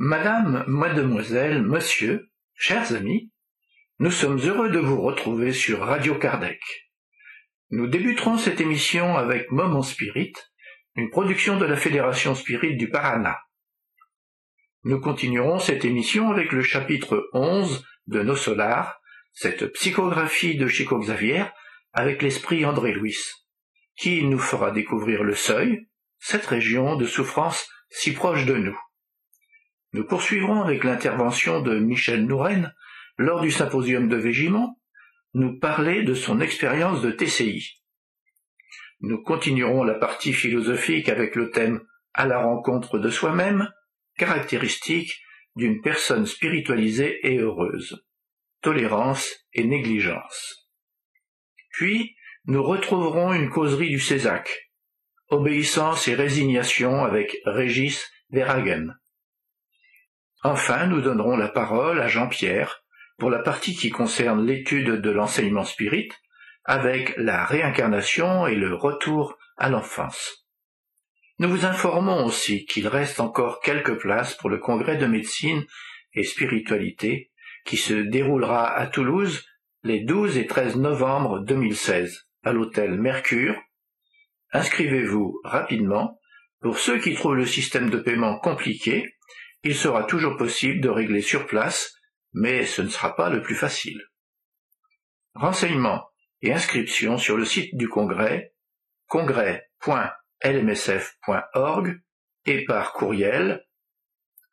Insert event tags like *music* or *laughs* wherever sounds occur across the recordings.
Madame, mademoiselle, monsieur, chers amis, nous sommes heureux de vous retrouver sur Radio Kardec. Nous débuterons cette émission avec Moment Spirit, une production de la Fédération Spirit du Paraná. Nous continuerons cette émission avec le chapitre 11 de Nos Solars, cette psychographie de Chico Xavier avec l'esprit André Louis, qui nous fera découvrir le seuil, cette région de souffrance si proche de nous. Nous poursuivrons avec l'intervention de Michel Nouren lors du symposium de Végimont, nous parler de son expérience de TCI. Nous continuerons la partie philosophique avec le thème à la rencontre de soi-même, caractéristique d'une personne spiritualisée et heureuse, tolérance et négligence. Puis, nous retrouverons une causerie du Césac, obéissance et résignation avec Régis Verhagen. Enfin, nous donnerons la parole à Jean-Pierre pour la partie qui concerne l'étude de l'enseignement spirit avec la réincarnation et le retour à l'enfance. Nous vous informons aussi qu'il reste encore quelques places pour le congrès de médecine et spiritualité qui se déroulera à Toulouse les 12 et 13 novembre 2016 à l'hôtel Mercure. Inscrivez-vous rapidement. Pour ceux qui trouvent le système de paiement compliqué, il sera toujours possible de régler sur place, mais ce ne sera pas le plus facile. Renseignements et inscriptions sur le site du congrès congrès.lmsf.org et par courriel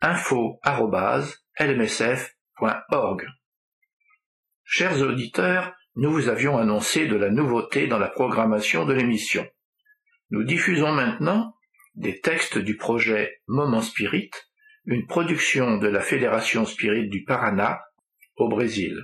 info.lmsf.org. Chers auditeurs, nous vous avions annoncé de la nouveauté dans la programmation de l'émission. Nous diffusons maintenant des textes du projet Moment Spirit une production de la Fédération Spirit du Paraná au Brésil.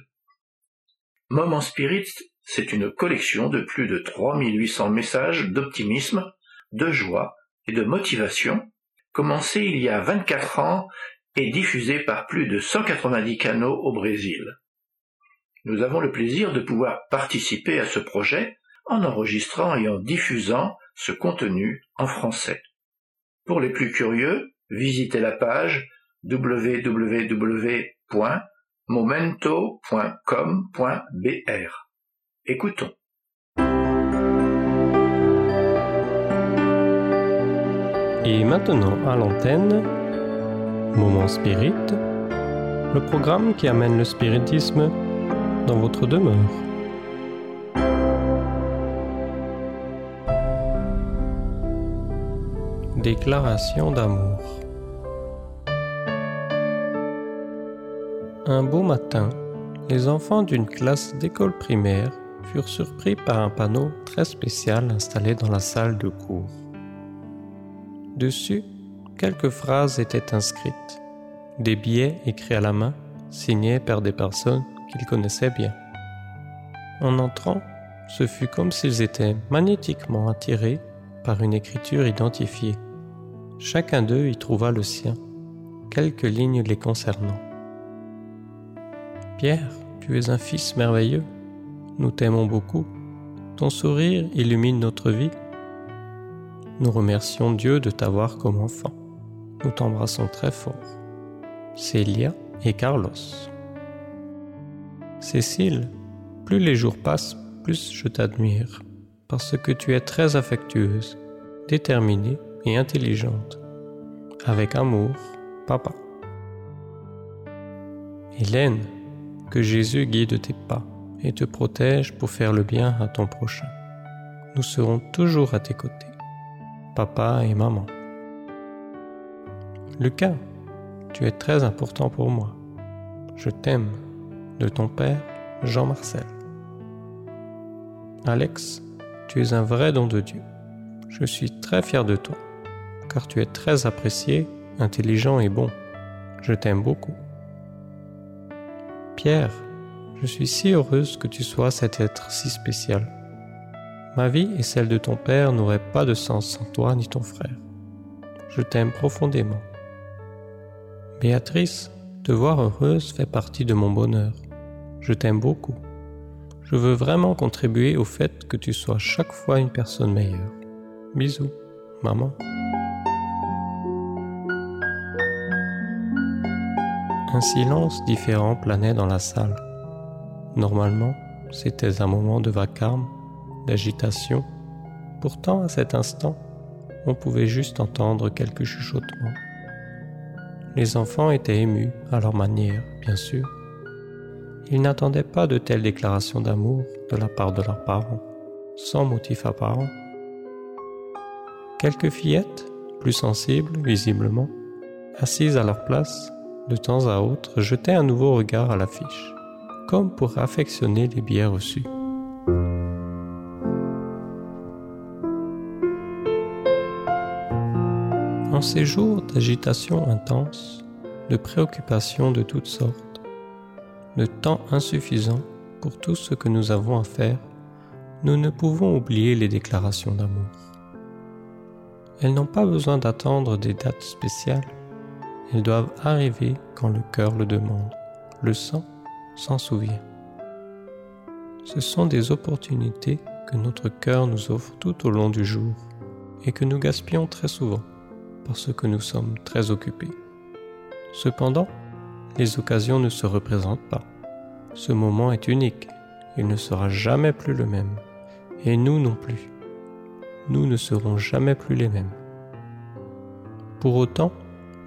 Moment Spirit, c'est une collection de plus de 3800 messages d'optimisme, de joie et de motivation, commencée il y a 24 ans et diffusée par plus de 190 canaux au Brésil. Nous avons le plaisir de pouvoir participer à ce projet en enregistrant et en diffusant ce contenu en français. Pour les plus curieux, visitez la page www.momento.com.br. Écoutons. Et maintenant à l'antenne, Moment Spirit, le programme qui amène le spiritisme dans votre demeure. Déclaration d'amour. Un beau matin, les enfants d'une classe d'école primaire furent surpris par un panneau très spécial installé dans la salle de cours. Dessus, quelques phrases étaient inscrites, des billets écrits à la main, signés par des personnes qu'ils connaissaient bien. En entrant, ce fut comme s'ils étaient magnétiquement attirés par une écriture identifiée. Chacun d'eux y trouva le sien, quelques lignes les concernant. Pierre, tu es un fils merveilleux. Nous t'aimons beaucoup. Ton sourire illumine notre vie. Nous remercions Dieu de t'avoir comme enfant. Nous t'embrassons très fort. Célia et Carlos. Cécile, plus les jours passent, plus je t'admire, parce que tu es très affectueuse, déterminée et intelligente. Avec amour, papa. Hélène, que Jésus guide tes pas et te protège pour faire le bien à ton prochain. Nous serons toujours à tes côtés, papa et maman. Lucas, tu es très important pour moi. Je t'aime, de ton père, Jean-Marcel. Alex, tu es un vrai don de Dieu. Je suis très fier de toi, car tu es très apprécié, intelligent et bon. Je t'aime beaucoup. Pierre, je suis si heureuse que tu sois cet être si spécial. Ma vie et celle de ton père n'auraient pas de sens sans toi ni ton frère. Je t'aime profondément. Béatrice, te voir heureuse fait partie de mon bonheur. Je t'aime beaucoup. Je veux vraiment contribuer au fait que tu sois chaque fois une personne meilleure. Bisous, maman. Un silence différent planait dans la salle. Normalement, c'était un moment de vacarme, d'agitation. Pourtant, à cet instant, on pouvait juste entendre quelques chuchotements. Les enfants étaient émus à leur manière, bien sûr. Ils n'attendaient pas de telles déclarations d'amour de la part de leurs parents, sans motif apparent. Quelques fillettes, plus sensibles visiblement, assises à leur place, de temps à autre jetaient un nouveau regard à l'affiche, comme pour affectionner les billets reçus. En ces jours d'agitation intense, de préoccupations de toutes sortes, de temps insuffisant pour tout ce que nous avons à faire, nous ne pouvons oublier les déclarations d'amour. Elles n'ont pas besoin d'attendre des dates spéciales, elles doivent arriver quand le cœur le demande, le sang s'en souvient. Ce sont des opportunités que notre cœur nous offre tout au long du jour et que nous gaspillons très souvent parce que nous sommes très occupés. Cependant, les occasions ne se représentent pas. Ce moment est unique, il ne sera jamais plus le même, et nous non plus. Nous ne serons jamais plus les mêmes. Pour autant,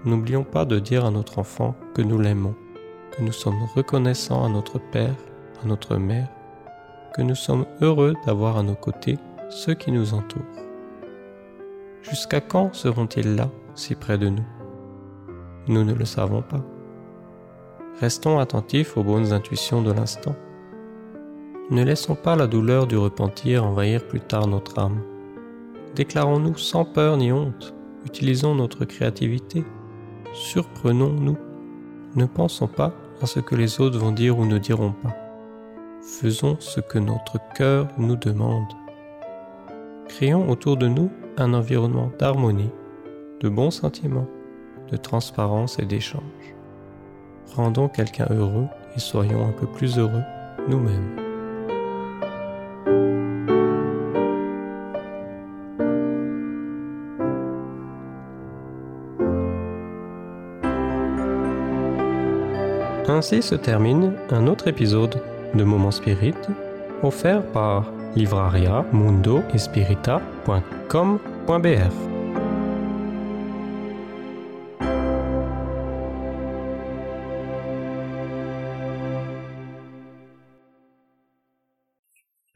n'oublions pas de dire à notre enfant que nous l'aimons, que nous sommes reconnaissants à notre Père, à notre Mère, que nous sommes heureux d'avoir à nos côtés ceux qui nous entourent. Jusqu'à quand seront-ils là, si près de nous? Nous ne le savons pas. Restons attentifs aux bonnes intuitions de l'instant. Ne laissons pas la douleur du repentir envahir plus tard notre âme. Déclarons-nous sans peur ni honte, utilisons notre créativité, surprenons-nous, ne pensons pas à ce que les autres vont dire ou ne diront pas. Faisons ce que notre cœur nous demande. Créons autour de nous un environnement d'harmonie, de bons sentiments, de transparence et d'échange. Rendons quelqu'un heureux et soyons un peu plus heureux nous-mêmes. Ainsi se termine un autre épisode de Moment Spirit offert par livraria mundo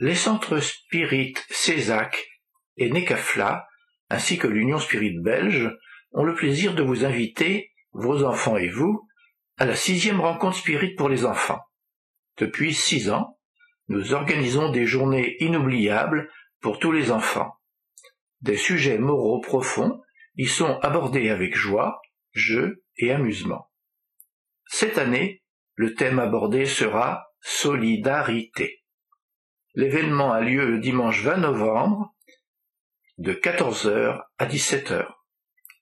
Les centres Spirit Césac et Necafla, ainsi que l'Union Spirit belge, ont le plaisir de vous inviter, vos enfants et vous, à la sixième rencontre Spirit pour les enfants. Depuis six ans, nous organisons des journées inoubliables pour tous les enfants. Des sujets moraux profonds y sont abordés avec joie, jeu et amusement. Cette année, le thème abordé sera solidarité. L'événement a lieu le dimanche 20 novembre de 14h à 17h.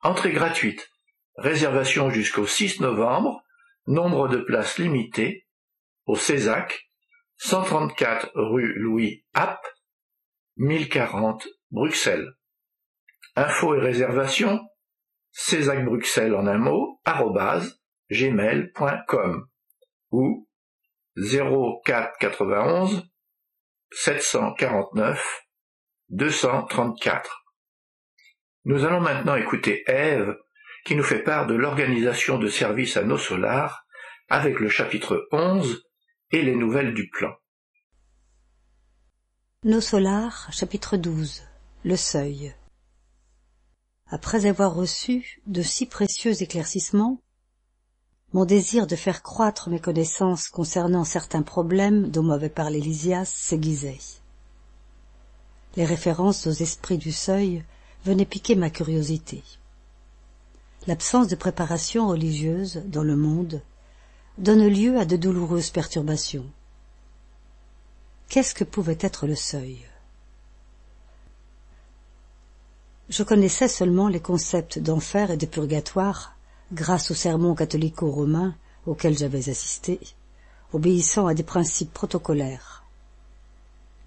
Entrée gratuite. Réservation jusqu'au 6 novembre. Nombre de places limitées au Césac 134 rue Louis App, 1040 Bruxelles. Infos et réservations Césac Bruxelles en un mot, arrobase, gmail.com ou 0491 749 234. Nous allons maintenant écouter Ève qui nous fait part de l'organisation de services à nos solars avec le chapitre 11 et les nouvelles du plan. Nos solars, chapitre 12 Le seuil. Après avoir reçu de si précieux éclaircissements, mon désir de faire croître mes connaissances concernant certains problèmes dont m'avait parlé Lysias s'aiguisait. Les références aux esprits du seuil venaient piquer ma curiosité. L'absence de préparation religieuse dans le monde donne lieu à de douloureuses perturbations. Qu'est-ce que pouvait être le seuil? Je connaissais seulement les concepts d'enfer et de purgatoire grâce aux sermons catholico-romains auxquels j'avais assisté, obéissant à des principes protocolaires.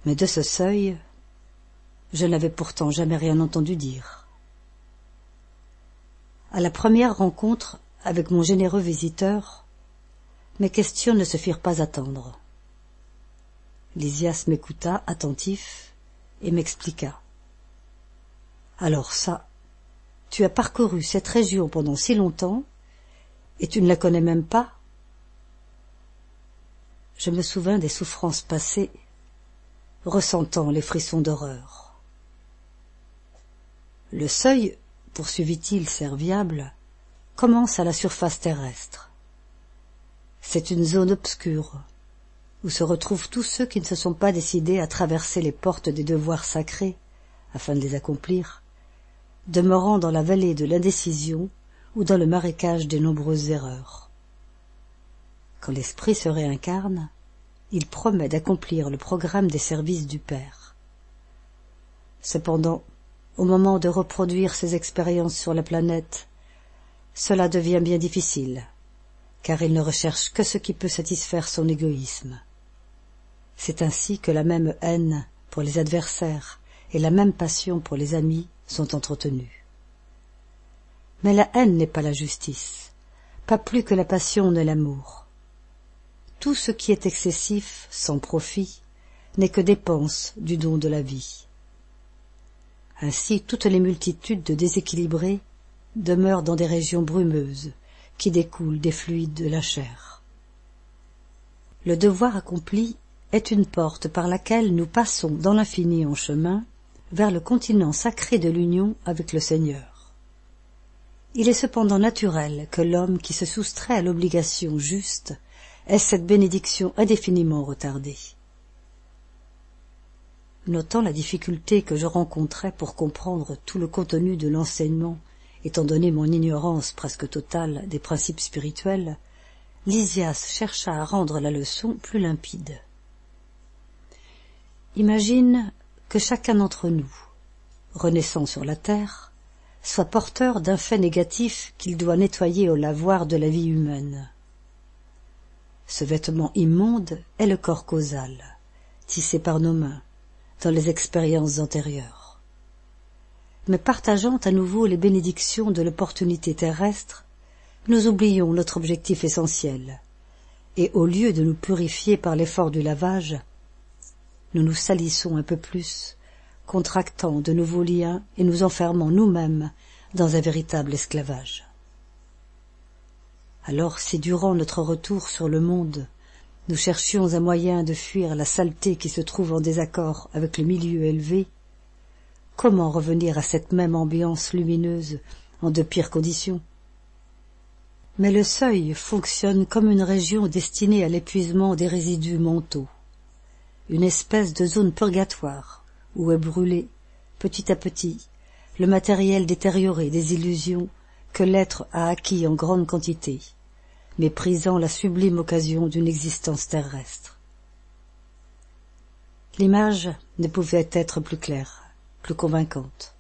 Mais de ce seuil, je n'avais pourtant jamais rien entendu dire. À la première rencontre avec mon généreux visiteur, Mes questions ne se firent pas attendre. Lysias m'écouta, attentif, et m'expliqua. Alors ça, tu as parcouru cette région pendant si longtemps, et tu ne la connais même pas Je me souvins des souffrances passées, ressentant les frissons d'horreur. Le seuil, poursuivit-il serviable, commence à la surface terrestre. C'est une zone obscure, où se retrouvent tous ceux qui ne se sont pas décidés à traverser les portes des devoirs sacrés afin de les accomplir, demeurant dans la vallée de l'indécision ou dans le marécage des nombreuses erreurs. Quand l'esprit se réincarne, il promet d'accomplir le programme des services du Père. Cependant, au moment de reproduire ses expériences sur la planète, cela devient bien difficile, car il ne recherche que ce qui peut satisfaire son égoïsme. C'est ainsi que la même haine pour les adversaires et la même passion pour les amis sont entretenues. Mais la haine n'est pas la justice, pas plus que la passion n'est l'amour. Tout ce qui est excessif, sans profit, n'est que dépense du don de la vie. Ainsi toutes les multitudes de déséquilibrés demeurent dans des régions brumeuses qui découlent des fluides de la chair. Le devoir accompli est une porte par laquelle nous passons dans l'infini en chemin vers le continent sacré de l'union avec le Seigneur. Il est cependant naturel que l'homme qui se soustrait à l'obligation juste ait cette bénédiction indéfiniment retardée. Notant la difficulté que je rencontrais pour comprendre tout le contenu de l'enseignement, étant donné mon ignorance presque totale des principes spirituels, Lysias chercha à rendre la leçon plus limpide. Imagine que chacun d'entre nous, renaissant sur la terre, soit porteur d'un fait négatif qu'il doit nettoyer au lavoir de la vie humaine. Ce vêtement immonde est le corps causal, tissé par nos mains, dans les expériences antérieures. Mais partageant à nouveau les bénédictions de l'opportunité terrestre, nous oublions notre objectif essentiel, et au lieu de nous purifier par l'effort du lavage, nous nous salissons un peu plus, contractant de nouveaux liens et nous enfermant nous-mêmes dans un véritable esclavage. Alors si durant notre retour sur le monde, nous cherchions un moyen de fuir la saleté qui se trouve en désaccord avec le milieu élevé, comment revenir à cette même ambiance lumineuse en de pires conditions? Mais le seuil fonctionne comme une région destinée à l'épuisement des résidus mentaux. Une espèce de zone purgatoire où est brûlé, petit à petit, le matériel détérioré des illusions que l'être a acquis en grande quantité, méprisant la sublime occasion d'une existence terrestre. L'image ne pouvait être plus claire, plus convaincante.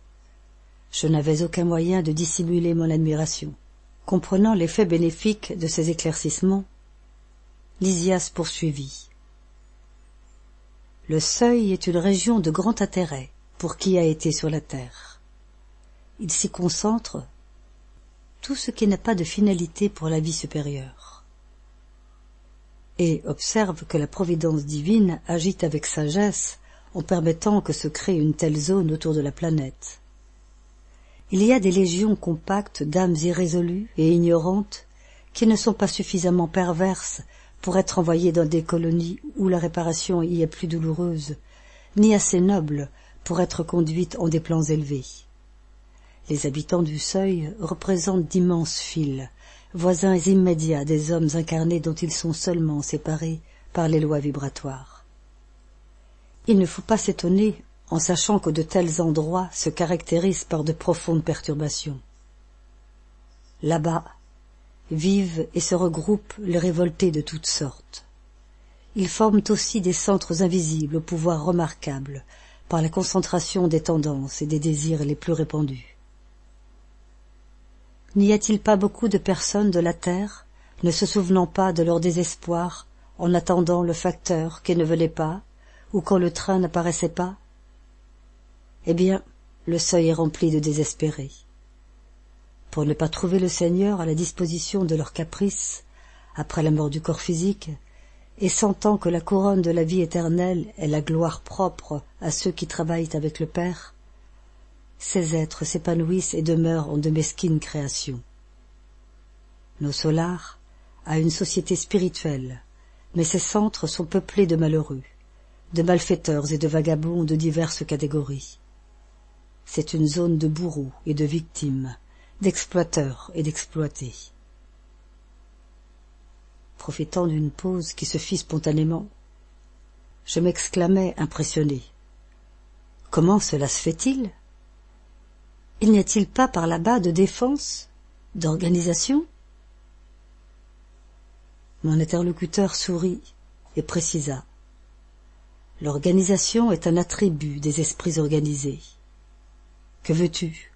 Je n'avais aucun moyen de dissimuler mon admiration. Comprenant l'effet bénéfique de ces éclaircissements, Lysias poursuivit. Le seuil est une région de grand intérêt pour qui a été sur la terre. Il s'y concentre tout ce qui n'a pas de finalité pour la vie supérieure. Et observe que la providence divine agit avec sagesse en permettant que se crée une telle zone autour de la planète. Il y a des légions compactes d'âmes irrésolues et ignorantes qui ne sont pas suffisamment perverses pour être envoyées dans des colonies où la réparation y est plus douloureuse, ni assez nobles pour être conduites en des plans élevés. Les habitants du seuil représentent d'immenses fils, voisins immédiats des hommes incarnés dont ils sont seulement séparés par les lois vibratoires. Il ne faut pas s'étonner en sachant que de tels endroits se caractérisent par de profondes perturbations. Là-bas, vivent et se regroupent les révoltés de toutes sortes. Ils forment aussi des centres invisibles au pouvoir remarquable par la concentration des tendances et des désirs les plus répandus. N'y a-t-il pas beaucoup de personnes de la terre ne se souvenant pas de leur désespoir en attendant le facteur qui ne venait pas ou quand le train n'apparaissait pas? Eh bien, le seuil est rempli de désespérés. Pour ne pas trouver le Seigneur à la disposition de leurs caprices, après la mort du corps physique, et sentant que la couronne de la vie éternelle est la gloire propre à ceux qui travaillent avec le Père, ces êtres s'épanouissent et demeurent en de mesquines créations. Nos solars a une société spirituelle, mais ses centres sont peuplés de malheureux, de malfaiteurs et de vagabonds de diverses catégories. C'est une zone de bourreaux et de victimes, d'exploiteurs et d'exploités. Profitant d'une pause qui se fit spontanément, je m'exclamai impressionné. Comment cela se fait-il? Il n'y a-t-il pas par là-bas de défense, d'organisation? Mon interlocuteur sourit et précisa. L'organisation est un attribut des esprits organisés. Que veux-tu?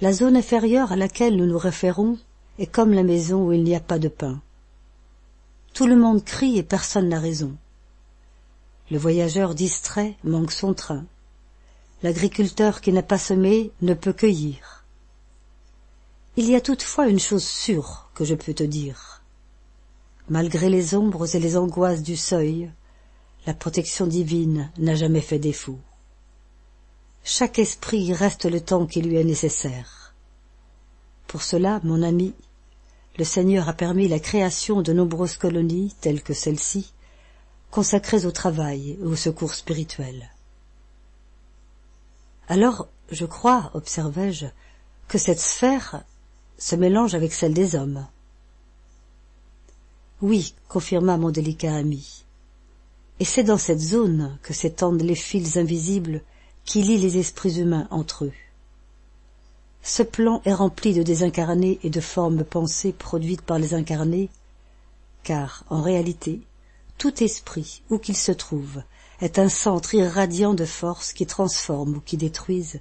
La zone inférieure à laquelle nous nous référons est comme la maison où il n'y a pas de pain. Tout le monde crie et personne n'a raison. Le voyageur distrait manque son train. L'agriculteur qui n'a pas semé ne peut cueillir. Il y a toutefois une chose sûre que je peux te dire. Malgré les ombres et les angoisses du seuil, la protection divine n'a jamais fait défaut. Chaque esprit reste le temps qui lui est nécessaire. Pour cela, mon ami, le Seigneur a permis la création de nombreuses colonies, telles que celle-ci, consacrées au travail et au secours spirituel. Alors, je crois, observai-je, que cette sphère se mélange avec celle des hommes. Oui, confirma mon délicat ami. Et c'est dans cette zone que s'étendent les fils invisibles qui lie les esprits humains entre eux. Ce plan est rempli de désincarnés et de formes pensées produites par les incarnés, car, en réalité, tout esprit, où qu'il se trouve, est un centre irradiant de forces qui transforment ou qui détruisent,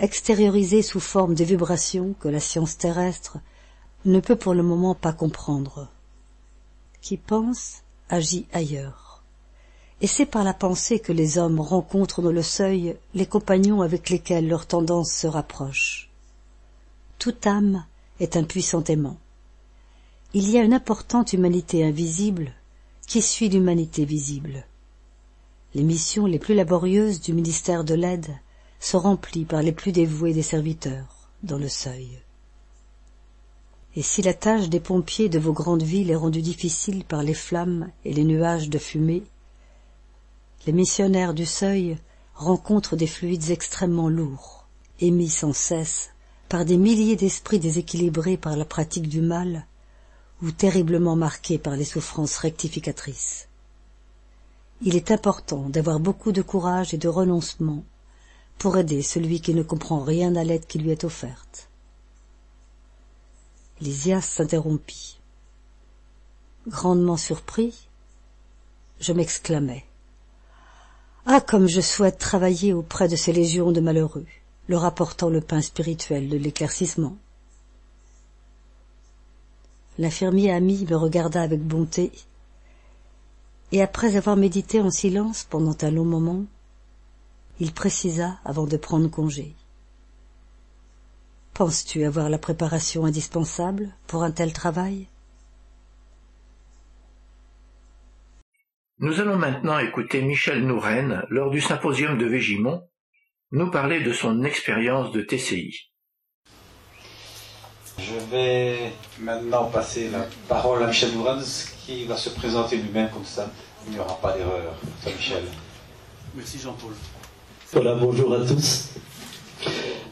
extériorisé sous forme de vibrations que la science terrestre ne peut pour le moment pas comprendre. Qui pense agit ailleurs et c'est par la pensée que les hommes rencontrent dans le seuil les compagnons avec lesquels leur tendance se rapproche. Toute âme est un puissant aimant. Il y a une importante humanité invisible qui suit l'humanité visible. Les missions les plus laborieuses du ministère de l'aide sont remplies par les plus dévoués des serviteurs dans le seuil. Et si la tâche des pompiers de vos grandes villes est rendue difficile par les flammes et les nuages de fumée, les missionnaires du seuil rencontrent des fluides extrêmement lourds, émis sans cesse par des milliers d'esprits déséquilibrés par la pratique du mal ou terriblement marqués par les souffrances rectificatrices. Il est important d'avoir beaucoup de courage et de renoncement pour aider celui qui ne comprend rien à l'aide qui lui est offerte. Lysias s'interrompit. Grandement surpris, je m'exclamai. Ah, comme je souhaite travailler auprès de ces légions de malheureux, leur apportant le pain spirituel de l'éclaircissement. L'infirmier ami me regarda avec bonté, et après avoir médité en silence pendant un long moment, il précisa avant de prendre congé. Penses-tu avoir la préparation indispensable pour un tel travail? Nous allons maintenant écouter Michel Nouren, lors du symposium de Végimont, nous parler de son expérience de TCI. Je vais maintenant passer la parole à Michel Nouren, qui va se présenter lui-même comme ça. Il n'y aura pas d'erreur. Michel. Merci Jean-Paul. Voilà, bonjour à tous.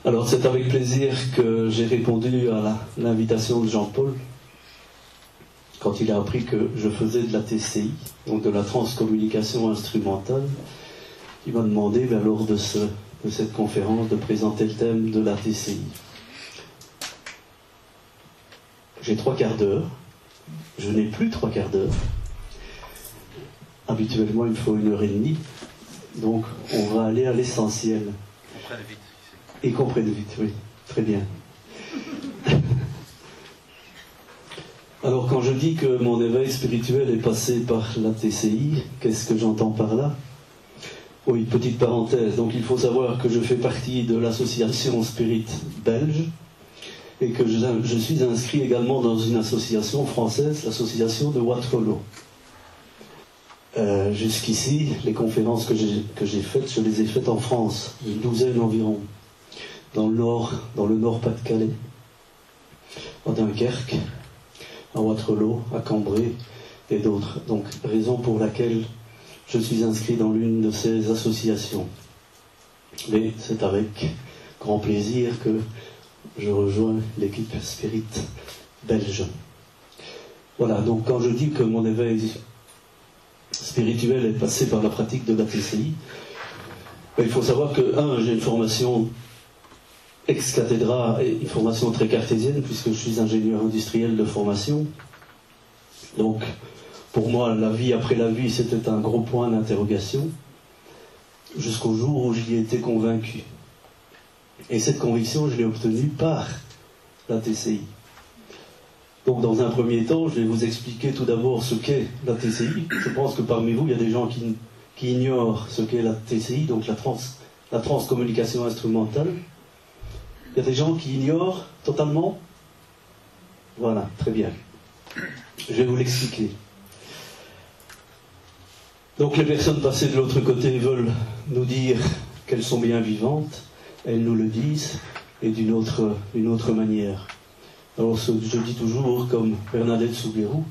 Alors c'est avec plaisir que j'ai répondu à l'invitation de Jean-Paul quand il a appris que je faisais de la TCI, donc de la transcommunication instrumentale, il m'a demandé ben, lors de, cette conférence de présenter le thème de la TCI. J'ai trois quarts d'heure. Je n'ai plus trois quarts d'heure. Habituellement, il faut une heure et demie. Donc, on va aller à l'essentiel. Et comprenne vite, oui. Très bien. *laughs* Alors quand je dis que mon éveil spirituel est passé par la TCI, qu'est-ce que j'entends par là? Oui, petite parenthèse. Donc il faut savoir que je fais partie de l'association Spirit belge et que je, suis inscrit également dans une association française, l'association de Waterloo. Euh, jusqu'ici, les conférences que j'ai faites, je les ai faites en France, une douzaine environ, dans le nord, dans le nord Pas-de-Calais, à Dunkerque, à Waterloo, à Cambrai et d'autres. Donc, raison pour laquelle je suis inscrit dans l'une de ces associations. Mais c'est avec grand plaisir que je rejoins l'équipe Spirit belge. Voilà, donc quand je dis que mon éveil spirituel est passé par la pratique de la TCI, ben, il faut savoir que, un, j'ai une formation ex cathedra et une formation très cartésienne, puisque je suis ingénieur industriel de formation. Donc, pour moi, la vie après la vie, c'était un gros point d'interrogation, jusqu'au jour où j'y ai été convaincu. Et cette conviction, je l'ai obtenue par la TCI. Donc, dans un premier temps, je vais vous expliquer tout d'abord ce qu'est la TCI. Je pense que parmi vous, il y a des gens qui, ignorent ce qu'est la TCI, donc la, trans, la transcommunication instrumentale. Il y a des gens qui ignorent totalement. Voilà, très bien. Je vais vous l'expliquer. Donc les personnes passées de l'autre côté veulent nous dire qu'elles sont bien vivantes elles nous le disent, et d'une autre, autre manière. Alors je dis toujours, comme Bernadette Soubirou,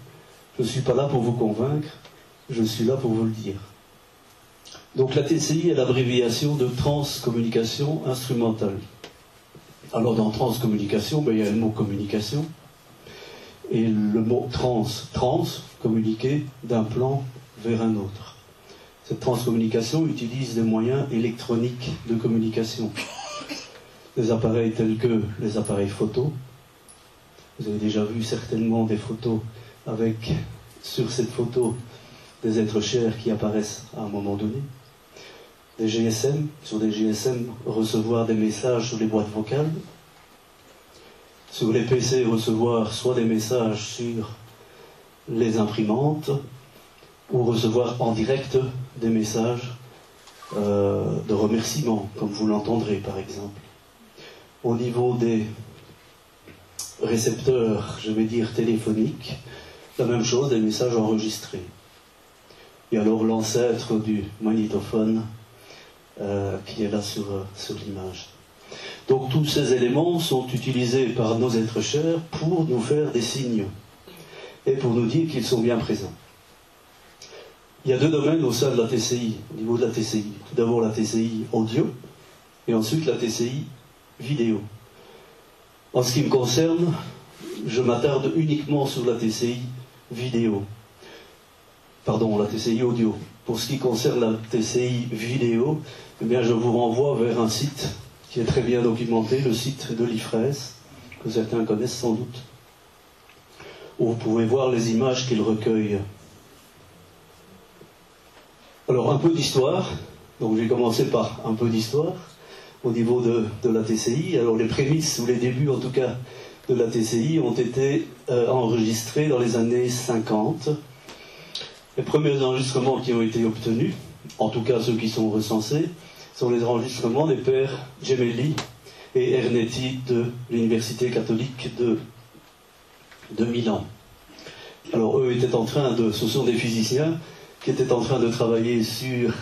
je ne suis pas là pour vous convaincre, je suis là pour vous le dire. Donc la TCI est l'abréviation de transcommunication instrumentale. Alors dans transcommunication, ben, il y a le mot communication et le mot trans, trans, communiquer d'un plan vers un autre. Cette transcommunication utilise des moyens électroniques de communication des appareils tels que les appareils photo. Vous avez déjà vu certainement des photos avec, sur cette photo, des êtres chers qui apparaissent à un moment donné. Des GSM, sur des GSM, recevoir des messages sur les boîtes vocales. Sur les PC, recevoir soit des messages sur les imprimantes, ou recevoir en direct des messages euh, de remerciement, comme vous l'entendrez par exemple au niveau des récepteurs, je vais dire téléphoniques, la même chose, des messages enregistrés. Et alors l'ancêtre du magnétophone euh, qui est là sur, sur l'image. Donc tous ces éléments sont utilisés par nos êtres chers pour nous faire des signes et pour nous dire qu'ils sont bien présents. Il y a deux domaines au sein de la TCI, au niveau de la TCI. Tout d'abord la TCI audio et ensuite la TCI vidéo. En ce qui me concerne, je m'attarde uniquement sur la TCI vidéo. Pardon, la TCI audio. Pour ce qui concerne la TCI vidéo, eh bien, je vous renvoie vers un site qui est très bien documenté, le site de l'IFRES, que certains connaissent sans doute, où vous pouvez voir les images qu'il recueille. Alors, un peu d'histoire. Donc, j'ai commencé par un peu d'histoire au niveau de, la TCI. Alors les prémices ou les débuts en tout cas de la TCI ont été euh, enregistrés dans les années 50. Les premiers enregistrements qui ont été obtenus, en tout cas ceux qui sont recensés, sont les enregistrements des pères Gemelli et Ernetti de l'Université catholique de, de Milan. Alors eux étaient en train de, ce sont des physiciens qui étaient en train de travailler sur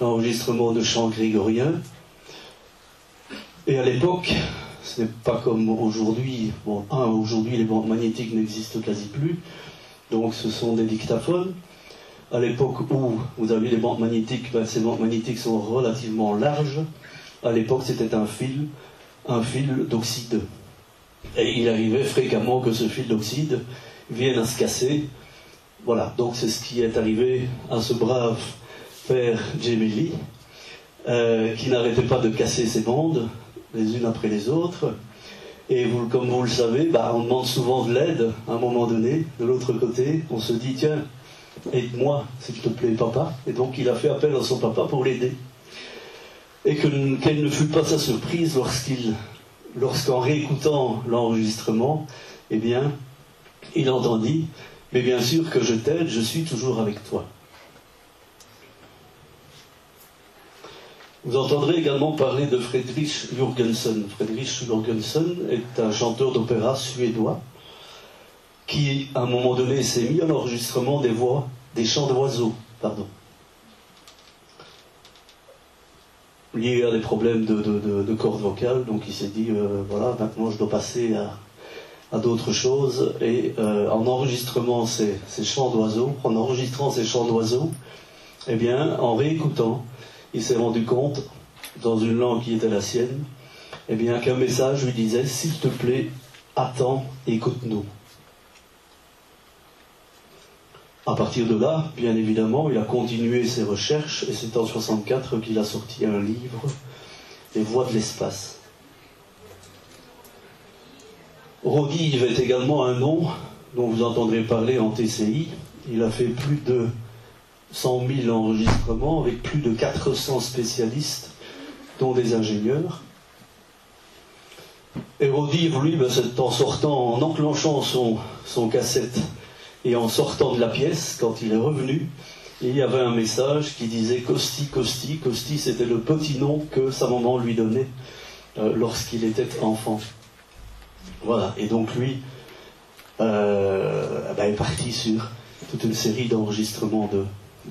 l'enregistrement de chants grégoriens et à l'époque, ce n'est pas comme aujourd'hui. Bon, un, aujourd'hui, les bandes magnétiques n'existent quasi plus. Donc, ce sont des dictaphones. À l'époque où vous avez les bandes magnétiques, ben, ces bandes magnétiques sont relativement larges. À l'époque, c'était un fil, un fil d'oxyde. Et il arrivait fréquemment que ce fil d'oxyde vienne à se casser. Voilà, donc c'est ce qui est arrivé à ce brave père Gemelli, euh, qui n'arrêtait pas de casser ses bandes, les unes après les autres. Et comme vous le savez, bah, on demande souvent de l'aide à un moment donné. De l'autre côté, on se dit tiens, aide-moi, s'il te plaît, papa. Et donc il a fait appel à son papa pour l'aider. Et quelle ne fut pas sa surprise lorsqu'il, lorsqu'en réécoutant l'enregistrement, eh bien, il entendit Mais bien sûr que je t'aide, je suis toujours avec toi. Vous entendrez également parler de Friedrich Jürgensen. Friedrich Jürgensen est un chanteur d'opéra suédois qui, à un moment donné, s'est mis à l'enregistrement des voix, des chants d'oiseaux, pardon. Lié à des problèmes de, cordes vocales, donc il s'est dit, euh, voilà, maintenant je dois passer à, d'autres choses. Et euh, en enregistrant ces, ces chants d'oiseaux, en enregistrant ces chants d'oiseaux, eh bien, en réécoutant, il s'est rendu compte, dans une langue qui était la sienne, eh bien, qu'un message lui disait S'il te plaît, attends, écoute-nous. À partir de là, bien évidemment, il a continué ses recherches et c'est en 64 qu'il a sorti un livre, Les voies de l'espace. Rodive est également un nom dont vous entendrez parler en TCI. Il a fait plus de 100 000 enregistrements avec plus de 400 spécialistes, dont des ingénieurs. Et Rodive, lui, ben, c'est en sortant, en enclenchant son, cassette et en sortant de la pièce, quand il est revenu, il y avait un message qui disait Costi, Costi. Costi, c'était le petit nom que sa maman lui donnait euh, lorsqu'il était enfant. Voilà, et donc lui euh, ben, est parti sur toute une série d'enregistrements de,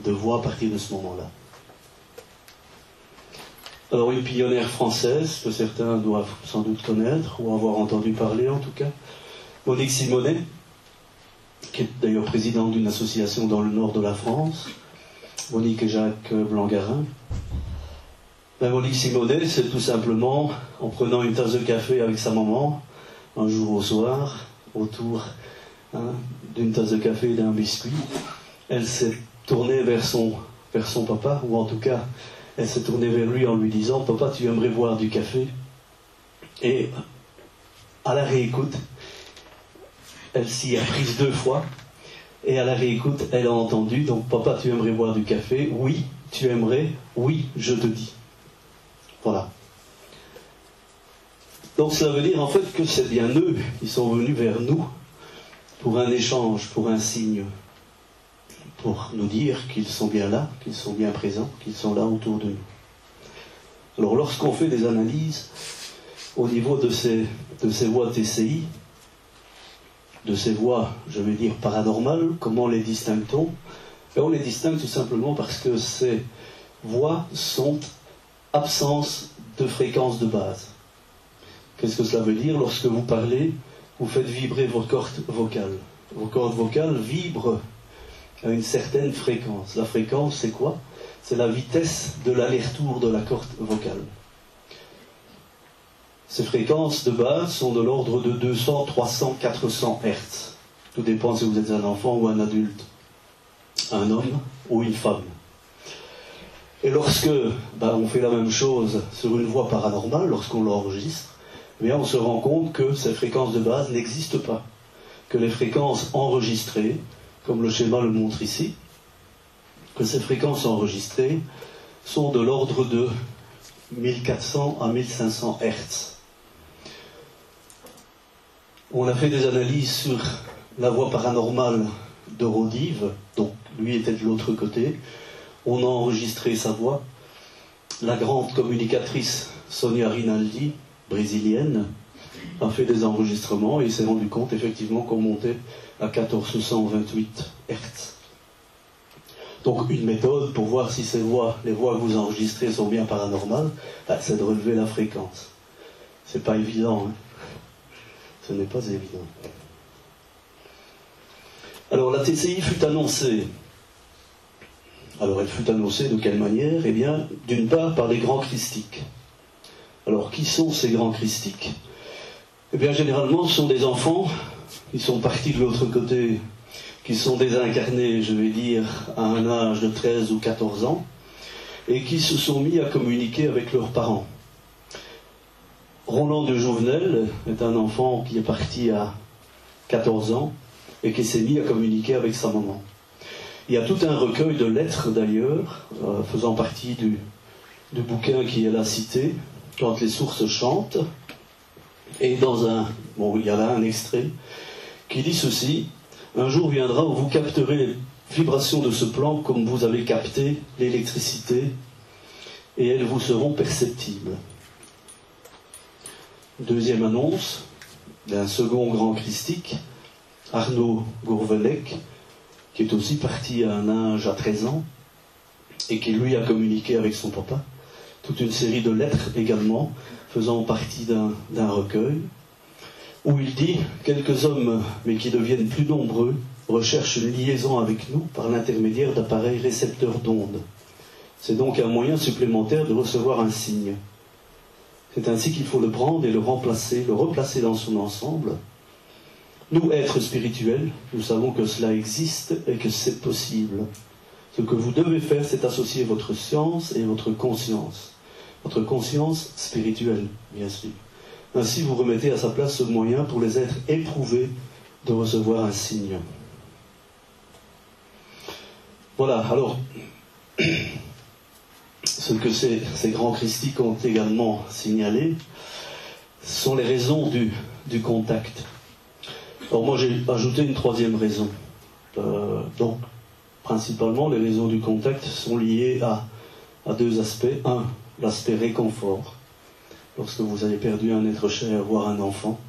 de voix à partir de ce moment-là. Alors une pionnière française que certains doivent sans doute connaître ou avoir entendu parler en tout cas, Monique Simonet, qui est d'ailleurs présidente d'une association dans le nord de la France, Monique et Jacques Blangarin. Ben, Monique Simonet, c'est tout simplement en prenant une tasse de café avec sa maman, un jour au soir, autour hein, d'une tasse de café et d'un biscuit, elle s'est tournée vers son, papa, ou en tout cas, elle s'est tournée vers lui en lui disant Papa, tu aimerais boire du café? Et à la réécoute, elle s'y est prise deux fois, et à la réécoute, elle a entendu Donc, papa, tu aimerais boire du café Oui, tu aimerais Oui, je te dis. Voilà. Donc, cela veut dire en fait que c'est bien eux qui sont venus vers nous pour un échange, pour un signe, pour nous dire qu'ils sont bien là, qu'ils sont bien présents, qu'ils sont là autour de nous. Alors lorsqu'on fait des analyses au niveau de ces, de ces voies TCI, de ces voies, je vais dire, paranormales, comment les distingue-t-on? Ben, On les distingue tout simplement parce que ces voix sont absence de fréquence de base. Qu'est-ce que cela veut dire? Lorsque vous parlez, vous faites vibrer vos cordes vocales. Vos cordes vocales vibrent à une certaine fréquence. La fréquence, c'est quoi? C'est la vitesse de l'aller-retour de la corde vocale. Ces fréquences de base sont de l'ordre de 200, 300, 400 Hertz. Tout dépend si vous êtes un enfant ou un adulte, un homme ou une femme. Et lorsque ben, on fait la même chose sur une voix paranormale, lorsqu'on l'enregistre, on se rend compte que ces fréquences de base n'existent pas. Que les fréquences enregistrées comme le schéma le montre ici, que ces fréquences enregistrées sont de l'ordre de 1400 à 1500 Hertz. On a fait des analyses sur la voix paranormale de Rodive, donc lui était de l'autre côté. On a enregistré sa voix. La grande communicatrice Sonia Rinaldi, brésilienne, a fait des enregistrements et s'est rendu compte effectivement qu'on montait à 1428 Hz. Donc une méthode pour voir si ces voix, les voix que vous enregistrez sont bien paranormales, bah, c'est de relever la fréquence. C'est pas évident. Hein. Ce n'est pas évident. Alors la TCI fut annoncée. Alors elle fut annoncée de quelle manière? Eh bien, d'une part par les grands christiques. Alors qui sont ces grands christiques? Eh bien, généralement, ce sont des enfants qui sont partis de l'autre côté, qui sont désincarnés, je vais dire, à un âge de 13 ou 14 ans, et qui se sont mis à communiquer avec leurs parents. Roland de Jouvenel est un enfant qui est parti à 14 ans et qui s'est mis à communiquer avec sa maman. Il y a tout un recueil de lettres d'ailleurs, euh, faisant partie du, du, bouquin qui est là cité, quand les sources chantent. Et dans un, bon, il y a là un extrait qui dit ceci Un jour viendra où vous capterez les vibrations de ce plan comme vous avez capté l'électricité et elles vous seront perceptibles. Deuxième annonce d'un second grand christique, Arnaud Gourvenec, qui est aussi parti à un âge à 13 ans et qui lui a communiqué avec son papa. Toute une série de lettres également, faisant partie d'un recueil, où il dit Quelques hommes, mais qui deviennent plus nombreux, recherchent une liaison avec nous par l'intermédiaire d'appareils récepteurs d'ondes. C'est donc un moyen supplémentaire de recevoir un signe. C'est ainsi qu'il faut le prendre et le remplacer, le replacer dans son ensemble. Nous, êtres spirituels, nous savons que cela existe et que c'est possible. Ce que vous devez faire, c'est associer votre science et votre conscience. Votre conscience spirituelle, bien sûr. Ainsi, vous remettez à sa place ce moyen pour les êtres éprouvés de recevoir un signe. Voilà, alors, ce que ces, grands christiques ont également signalé sont les raisons du, contact. Alors moi j'ai ajouté une troisième raison. Euh, donc principalement les raisons du contact sont liées à, deux aspects. Un, l'aspect réconfort. Lorsque vous avez perdu un être cher, voire un enfant,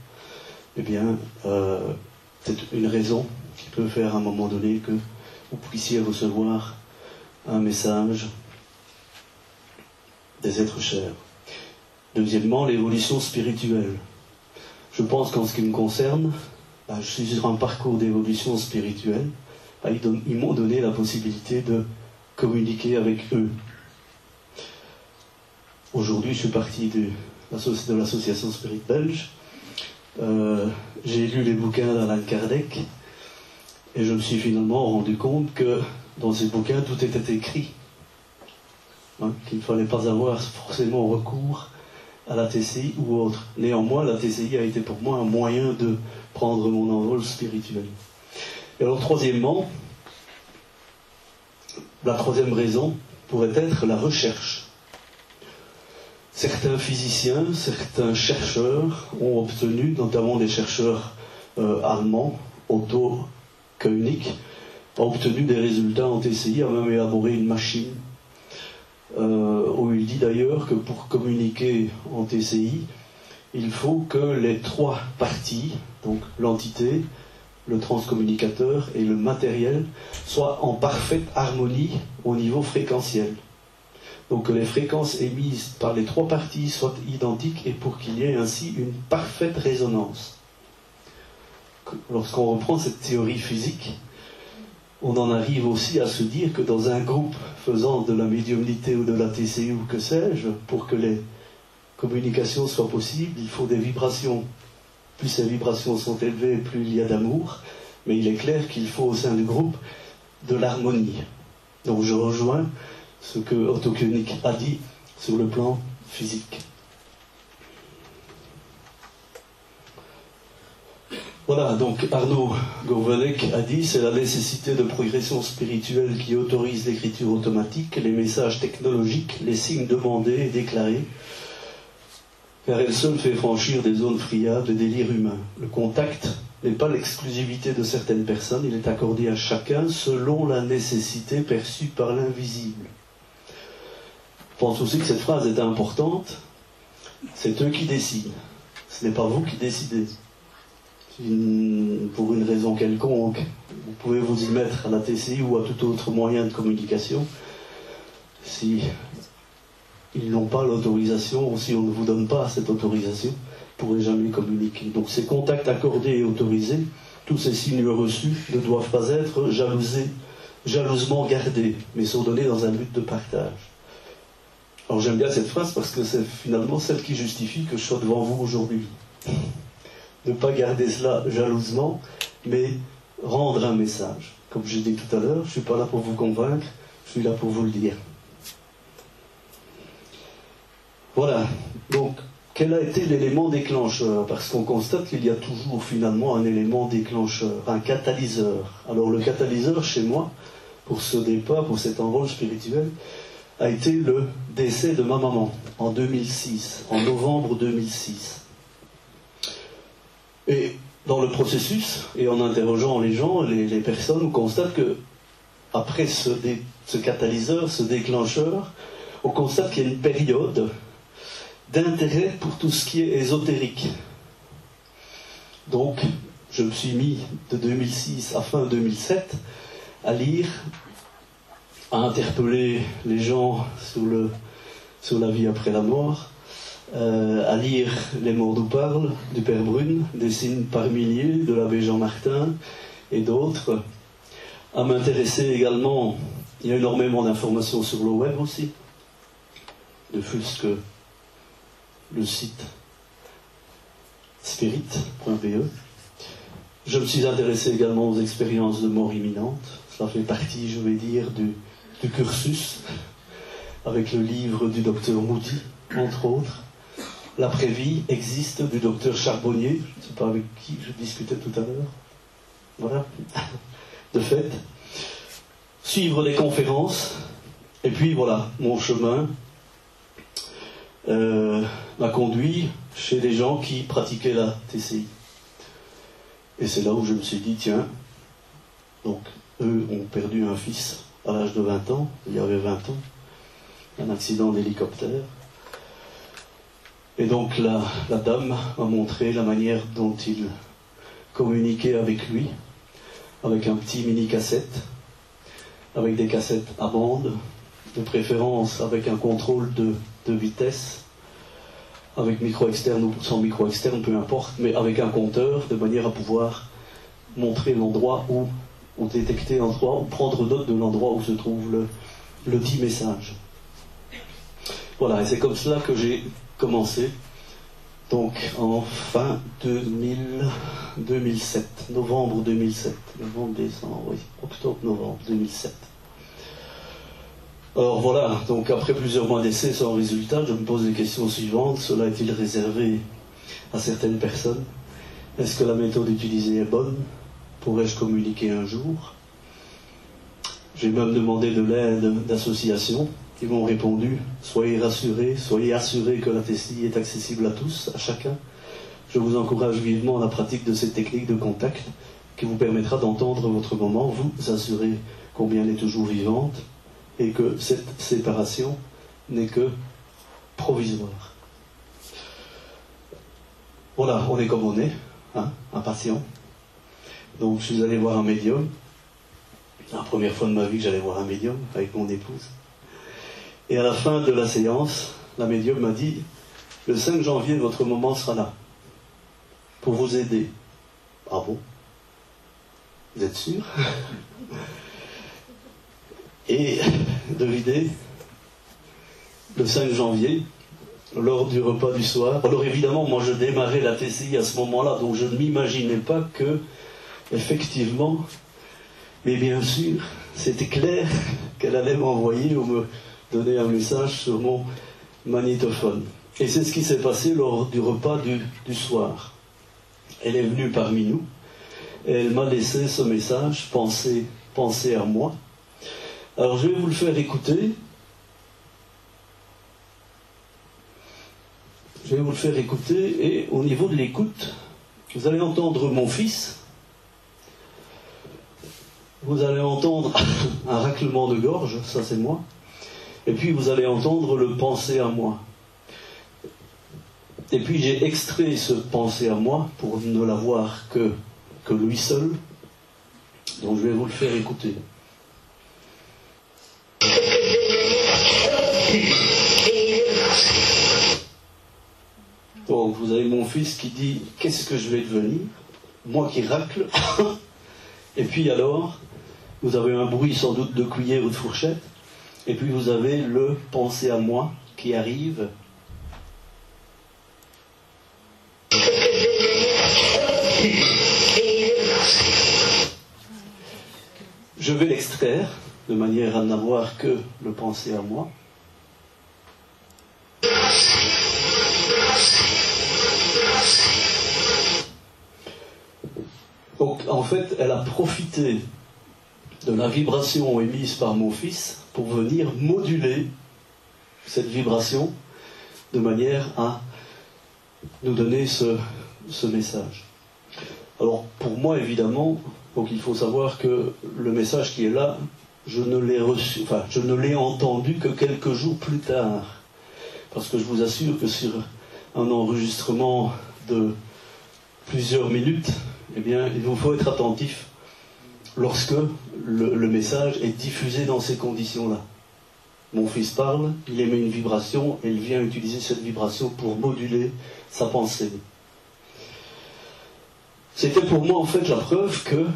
eh bien euh, c'est une raison qui peut faire à un moment donné que vous puissiez recevoir un message des êtres chers. Deuxièmement, l'évolution spirituelle. Je pense qu'en ce qui me concerne, bah, je suis sur un parcours d'évolution spirituelle. Bah, ils, m'ont donné la possibilité de communiquer avec eux. Aujourd'hui, je suis parti de, l'association Spirit Belge. Euh, j'ai lu les bouquins d'Alain Kardec et je me suis finalement rendu compte que dans ces bouquins, tout était écrit. Hein, qu'il ne fallait pas avoir forcément recours à la TCI ou autre. Néanmoins, la TCI a été pour moi un moyen de prendre mon envol spirituel. Et alors, troisièmement, la troisième raison pourrait être la recherche. Certains physiciens, certains chercheurs ont obtenu, notamment des chercheurs euh, allemands, Otto Koenig, ont obtenu des résultats en TCI, a même élaboré une machine euh, où il dit d'ailleurs que pour communiquer en TCI, il faut que les trois parties, donc l'entité, le transcommunicateur et le matériel, soient en parfaite harmonie au niveau fréquentiel. Donc que les fréquences émises par les trois parties soient identiques et pour qu'il y ait ainsi une parfaite résonance. Lorsqu'on reprend cette théorie physique, on en arrive aussi à se dire que dans un groupe faisant de la médiumnité ou de la TCU ou que sais-je, pour que les communications soient possibles, il faut des vibrations. Plus ces vibrations sont élevées, plus il y a d'amour. Mais il est clair qu'il faut au sein du groupe de l'harmonie. Donc je rejoins ce que Otto Koenig a dit sur le plan physique. Voilà, donc Arnaud Gourvenec a dit c'est la nécessité de progression spirituelle qui autorise l'écriture automatique, les messages technologiques, les signes demandés et déclarés, car elle seule fait franchir des zones friables et délires humains. Le contact n'est pas l'exclusivité de certaines personnes, il est accordé à chacun selon la nécessité perçue par l'invisible. Je pense aussi que cette phrase est importante. C'est eux qui décident. Ce n'est pas vous qui décidez pour une raison quelconque, vous pouvez vous y mettre à la TCI ou à tout autre moyen de communication. Si ils n'ont pas l'autorisation ou si on ne vous donne pas cette autorisation, vous ne pourrez jamais communiquer. Donc ces contacts accordés et autorisés, tous ces signes reçus ne doivent pas être jalousés, jalousement gardés, mais sont donnés dans un but de partage. Alors j'aime bien cette phrase parce que c'est finalement celle qui justifie que je sois devant vous aujourd'hui ne pas garder cela jalousement, mais rendre un message. Comme je dit tout à l'heure, je ne suis pas là pour vous convaincre, je suis là pour vous le dire. Voilà. Donc, quel a été l'élément déclencheur? Parce qu'on constate qu'il y a toujours finalement un élément déclencheur, un catalyseur. Alors le catalyseur chez moi, pour ce départ, pour cet envol spirituel, a été le décès de ma maman en 2006, en novembre 2006. Et dans le processus, et en interrogeant les gens, les, personnes, on constate que après ce, catalyseur, ce déclencheur, on constate qu'il y a une période d'intérêt pour tout ce qui est ésotérique. Donc, je me suis mis de 2006 à fin 2007 à lire, à interpeller les gens sur, le, sur la vie après la mort, euh, à lire Les morts nous parlent du Père Brune, des signes par milliers de l'abbé Jean Martin et d'autres, à m'intéresser également, il y a énormément d'informations sur le web aussi, de plus que le site spirit.be. Je me suis intéressé également aux expériences de mort imminente. Ça fait partie, je vais dire, du, cursus, avec le livre du docteur Moody, entre autres. L'après-vie existe du docteur Charbonnier, je ne sais pas avec qui je discutais tout à l'heure. Voilà, *laughs* de fait. Suivre des conférences, et puis voilà, mon chemin euh, m'a conduit chez des gens qui pratiquaient la TCI. Et c'est là où je me suis dit, tiens, donc eux ont perdu un fils à l'âge de 20 ans, il y avait 20 ans, un accident d'hélicoptère. Et donc la, dame m'a montré la manière dont il communiquait avec lui, avec un petit mini cassette, avec des cassettes à bande, de préférence avec un contrôle de vitesse, avec micro externe ou sans micro externe, peu importe, mais avec un compteur, de manière à pouvoir montrer l'endroit où, ou détecter l'endroit, ou prendre note de l'endroit où se trouve le, dit message. Voilà, et c'est comme cela que j'ai commencé. Donc en fin 2000, 2007, novembre 2007, novembre, décembre, oui, octobre, novembre 2007. Alors voilà, donc après plusieurs mois d'essai sans résultat, je me pose les questions suivantes. Cela est-il réservé à certaines personnes? Est-ce que la méthode utilisée est bonne? Pourrais-je communiquer un jour? J'ai même demandé de l'aide d'associations qui m'ont répondu Soyez rassurés, soyez assurés que la TCI est accessible à tous, à chacun. Je vous encourage vivement à la pratique de cette technique de contact qui vous permettra d'entendre votre moment, vous assurer combien elle est toujours vivante et que cette séparation n'est que provisoire. Voilà, on est comme on est, hein, impatient. Donc je suis allé voir un médium. La première fois de ma vie que j'allais voir un médium avec mon épouse. Et à la fin de la séance, la médium m'a dit, le 5 janvier, votre moment sera là, pour vous aider. Ah bon? Vous êtes sûr? *laughs* Et devinez, le 5 janvier, lors du repas du soir, alors évidemment, moi je démarrais la TCI à ce moment-là, donc je ne m'imaginais pas que, effectivement, mais bien sûr, c'était clair qu'elle allait m'envoyer ou me donner un message sur mon magnétophone. Et c'est ce qui s'est passé lors du repas du, soir. Elle est venue parmi nous elle m'a laissé ce message, pensez, pensez à moi. Alors je vais vous le faire écouter. Je vais vous le faire écouter et au niveau de l'écoute, vous allez entendre mon fils. Vous allez entendre *laughs* un raclement de gorge, ça c'est moi. Et puis vous allez entendre le penser à moi. Et puis j'ai extrait ce penser à moi pour ne l'avoir que, que lui seul. Donc je vais vous le faire écouter. Donc vous avez mon fils qui dit qu'est-ce que je vais devenir? Moi qui racle. *laughs* Et puis alors, vous avez un bruit sans doute de cuillère ou de fourchette. Et puis vous avez le penser à moi qui arrive. Je vais l'extraire de manière à n'avoir que le penser à moi. Donc en fait, elle a profité de la vibration émise par mon fils pour venir moduler cette vibration de manière à nous donner ce, message. Alors pour moi évidemment, donc il faut savoir que le message qui est là je ne l'ai reçu, enfin, je ne l'ai entendu que quelques jours plus tard. Parce que je vous assure que sur un enregistrement de plusieurs minutes, eh bien, il vous faut être attentif lorsque le, message est diffusé dans ces conditions-là. Mon fils parle, il émet une vibration et il vient utiliser cette vibration pour moduler sa pensée. C'était pour moi en fait la preuve que,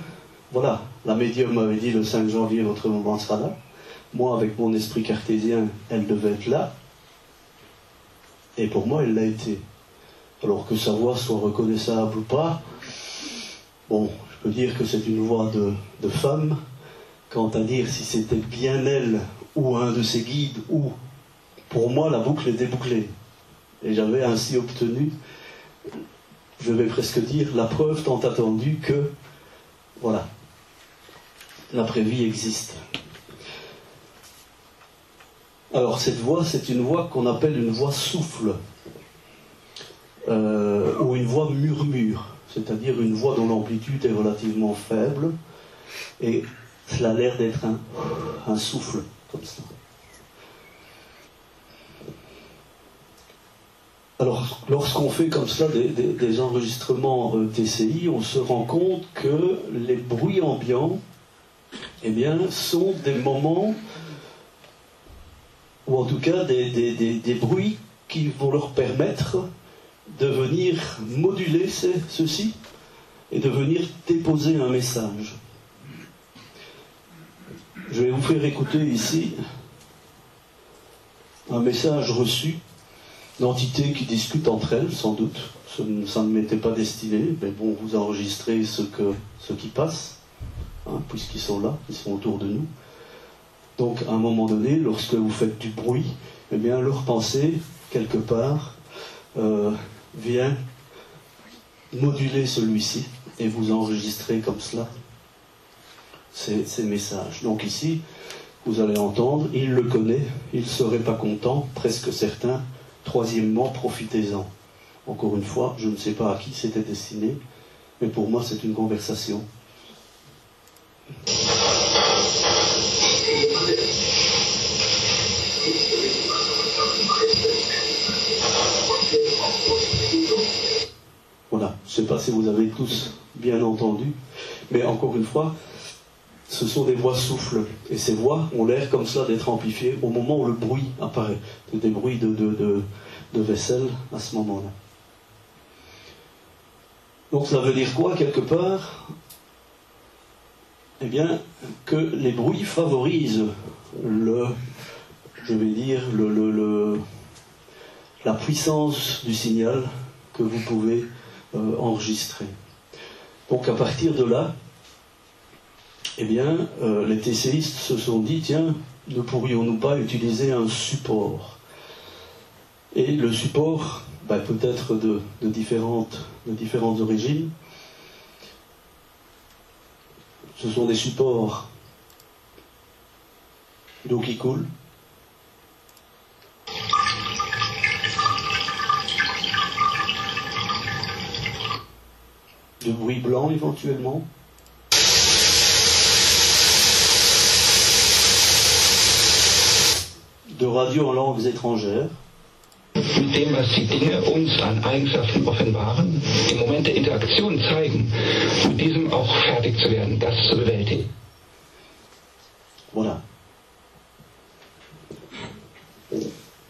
voilà, la médium m'avait dit le 5 janvier, votre moment sera là. Moi, avec mon esprit cartésien, elle devait être là. Et pour moi, elle l'a été. Alors que sa voix soit reconnaissable ou pas, bon, je peux dire que c'est une voix de, femme. Quant à dire si c'était bien elle ou un de ses guides ou, pour moi, la boucle était bouclée. Et j'avais ainsi obtenu, je vais presque dire, la preuve tant attendue que, voilà, l'après-vie existe. Alors cette voix, c'est une voix qu'on appelle une voix souffle, euh, ou une voix murmure, c'est-à-dire une voix dont l'amplitude est relativement faible, et cela a l'air d'être un, souffle, comme ça. Alors, lorsqu'on fait comme ça des, enregistrements euh, TCI, on se rend compte que les bruits ambiants, eh bien, sont des moments ou en tout cas des, bruits qui vont leur permettre de venir moduler ceci et de venir déposer un message. Je vais vous faire écouter ici un message reçu d'entités qui discutent entre elles, sans doute. Ça ne m'était pas destiné, mais bon, vous enregistrez ce, que, ce qui passe, hein, puisqu'ils sont là, ils sont autour de nous. Donc, à un moment donné, lorsque vous faites du bruit, eh bien, leur pensée, quelque part, euh, vient moduler celui-ci et vous enregistrer comme cela ces, ces, messages. Donc ici, vous allez entendre, il le connaît, il ne serait pas content, presque certain. Troisièmement, profitez-en. Encore une fois, je ne sais pas à qui c'était destiné, mais pour moi, c'est une conversation. Voilà, je ne sais pas si vous avez tous bien entendu, mais encore une fois, ce sont des voix souffles. Et ces voix ont l'air comme ça d'être amplifiées au moment où le bruit apparaît. Des bruits de, de, de, vaisselle à ce moment-là. Donc ça veut dire quoi quelque part? Eh bien, que les bruits favorisent le, je vais dire, le, le, la puissance du signal que vous pouvez euh, enregistré. Donc à partir de là, eh bien, euh, les TCistes se sont dit, tiens, ne pourrions-nous pas utiliser un support? Et le support, ben, peut être de, différentes, de différentes origines. Ce sont des supports d'eau qui coule, de bruit blanc éventuellement. De radio en langues étrangères. mit dem, was die Dinge uns an Eigenschaften offenbaren, im Moment der Interaktion zeigen, mit diesem auch fertig zu werden, das zu bewältigen. Voilà.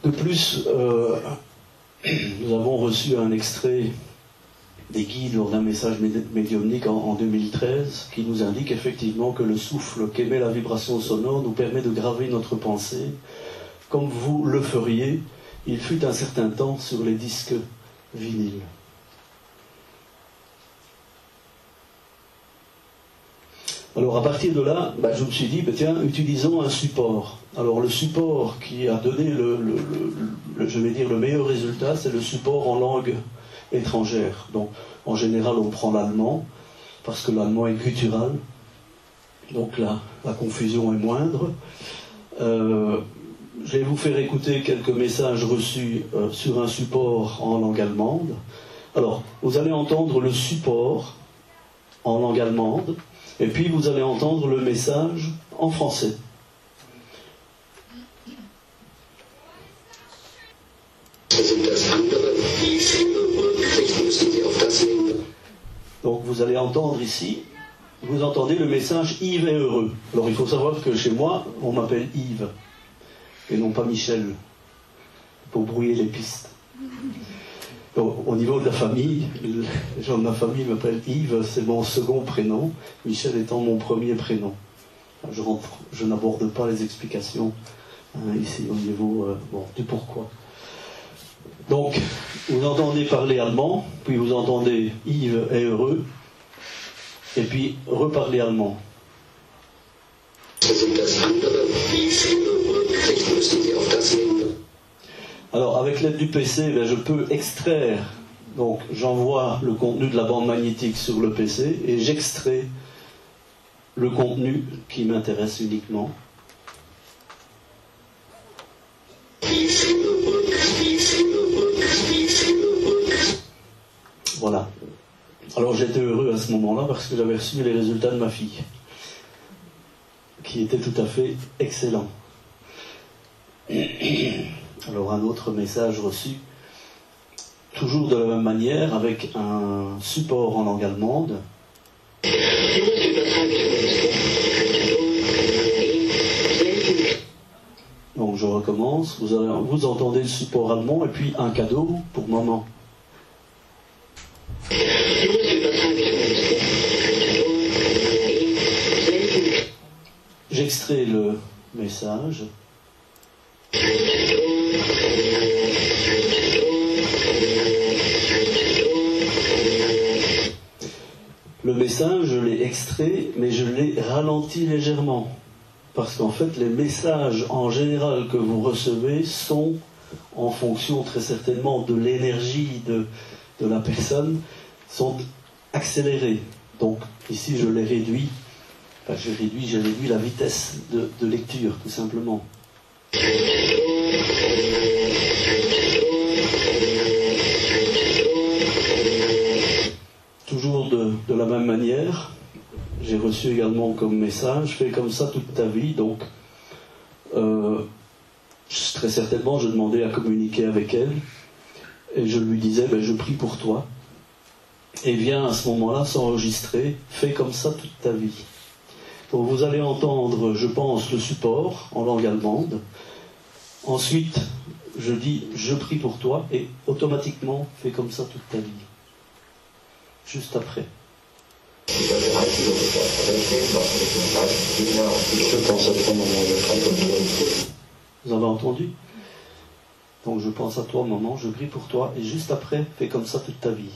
De plus, euh, nous avons reçu un extrait des guides lors d'un message médiumnique en, 2013 qui nous indique effectivement que le souffle qu'émet la vibration sonore nous permet de graver notre pensée comme vous le feriez, il fut un certain temps sur les disques vinyles. Alors à partir de là, bah, je me suis dit, bah, tiens, utilisons un support. Alors le support qui a donné le je vais dire, le meilleur résultat, c'est le support en langue étrangères. Donc, en général, on prend l'allemand, parce que l'allemand est guttural, donc la, confusion est moindre. Euh, je vais vous faire écouter quelques messages reçus euh, sur un support en langue allemande. Alors, vous allez entendre le support en langue allemande, et puis vous allez entendre le message en français. Donc vous allez entendre ici, vous entendez le message Yves est heureux. Alors il faut savoir que chez moi, on m'appelle Yves et non pas Michel pour brouiller les pistes. au niveau de la famille, les gens de ma famille m'appellent Yves, c'est mon second prénom, Michel étant mon premier prénom. Je, n'aborde pas les explications hein, ici au niveau euh, du pourquoi. Donc, vous entendez parler allemand, puis vous entendez Yves est heureux, et puis reparler allemand. Alors, avec l'aide du PC, ben, je peux extraire, donc j'envoie le contenu de la bande magnétique sur le PC et j'extrais le contenu qui m'intéresse uniquement. Voilà. Alors j'étais heureux à ce moment-là parce que j'avais reçu les résultats de ma fille, qui étaient tout à fait excellents. *clears throat* Alors un autre message reçu, toujours de la même manière, avec un support en langue allemande. Donc je recommence, vous, entendez le support allemand et puis un cadeau pour maman. J'extrais le message. Le message, je l'ai extrait, mais je l'ai ralenti légèrement. Parce qu'en fait, les messages en général que vous recevez sont en fonction très certainement de l'énergie de, la personne, sont accélérés. Donc ici, je l'ai réduit. Enfin, je réduis, j'ai réduit la vitesse de lecture, tout simplement. Toujours de, la même manière, j'ai reçu également comme message, fais comme ça toute ta vie, donc euh, très certainement je demandais à communiquer avec elle, et je lui disais, ben, je prie pour toi, et viens à ce moment-là s'enregistrer, fais comme ça toute ta vie. Donc vous allez entendre, je pense, le support en langue allemande. Ensuite, je dis je prie pour toi et automatiquement fais comme ça toute ta vie. Juste après. Vous avez entendu? Donc je pense à toi, maman, je prie pour toi et juste après, fais comme ça toute ta vie.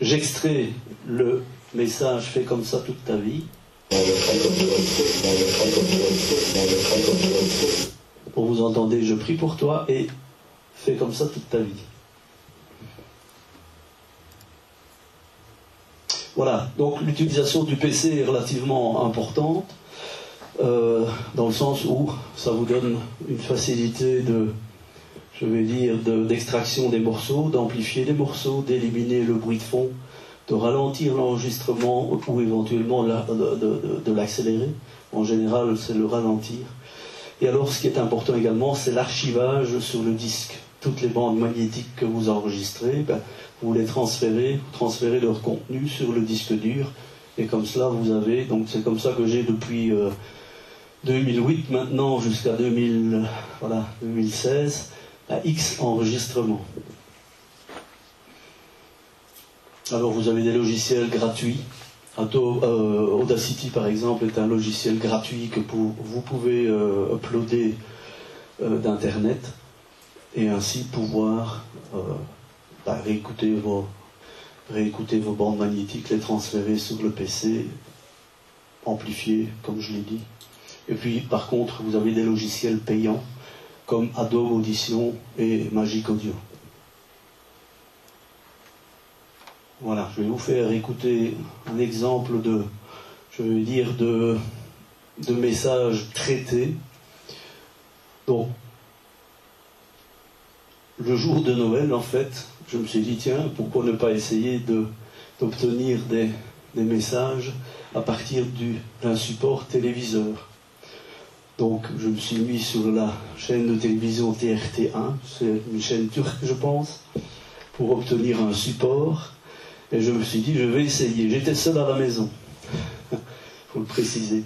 J'extrais le message fait comme ça toute ta vie. Pour vous entendez, je prie pour toi et fais comme ça toute ta vie. Voilà, donc l'utilisation du PC est relativement importante. Euh, dans le sens où ça vous donne une facilité de, je vais dire, d'extraction des morceaux, d'amplifier les morceaux, d'éliminer le bruit de fond, de ralentir l'enregistrement ou éventuellement de, l'accélérer. En général, c'est le ralentir. Et alors, ce qui est important également, c'est l'archivage sur le disque. Toutes les bandes magnétiques que vous enregistrez, ben, vous les transférez, vous transférez leur contenu sur le disque dur. Et comme cela, vous avez, donc c'est comme ça que j'ai depuis euh, 2008 maintenant jusqu'à 2016 à X enregistrements. Alors vous avez des logiciels gratuits. Euh, Audacity par exemple est un logiciel gratuit que vous pouvez euh, uploader euh, d'internet et ainsi pouvoir bah, réécouter, réécouter vos bandes magnétiques, les transférer sur le PC, amplifier comme je l'ai dit. Et puis, par contre, vous avez des logiciels payants comme Adobe Audition et Magic Audio. Voilà, je vais vous faire écouter un exemple de, je vais dire, de, messages traités. Donc, le jour de Noël, en fait, je me suis dit, tiens, pourquoi ne pas essayer d'obtenir des messages à partir d'un support téléviseur? Donc je me suis mis sur la chaîne de télévision TRT1, c'est une chaîne turque je pense, pour obtenir un support. Et je me suis dit, je vais essayer. J'étais seul à la maison, *laughs* faut le préciser.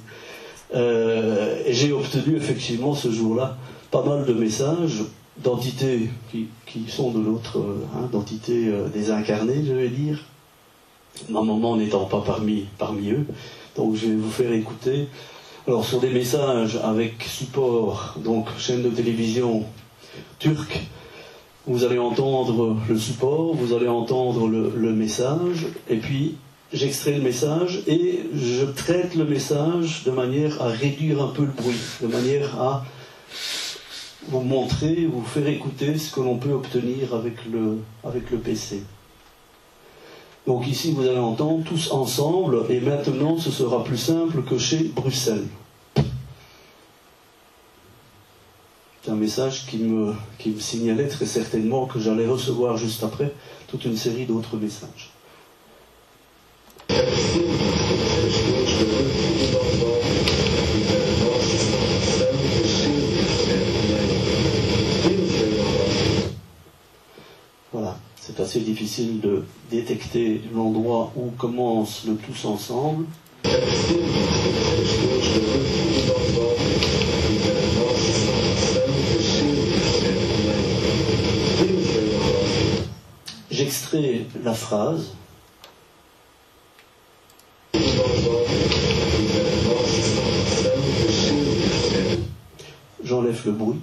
Euh, et j'ai obtenu effectivement ce jour-là pas mal de messages d'entités qui, sont de l'autre, euh, hein, d'entités euh, désincarnées, je vais dire, ma maman n'étant pas parmi, parmi eux. Donc je vais vous faire écouter. Alors sur des messages avec support, donc chaîne de télévision turque, vous allez entendre le support, vous allez entendre le, message, et puis j'extrais le message et je traite le message de manière à réduire un peu le bruit, de manière à vous montrer, vous faire écouter ce que l'on peut obtenir avec le, avec le PC. Donc ici, vous allez entendre tous ensemble, et maintenant, ce sera plus simple que chez Bruxelles. C'est un message qui me, qui me signalait très certainement que j'allais recevoir juste après toute une série d'autres messages. C'est assez difficile de détecter l'endroit où commence le tous ensemble. J'extrais la phrase. J'enlève le bruit.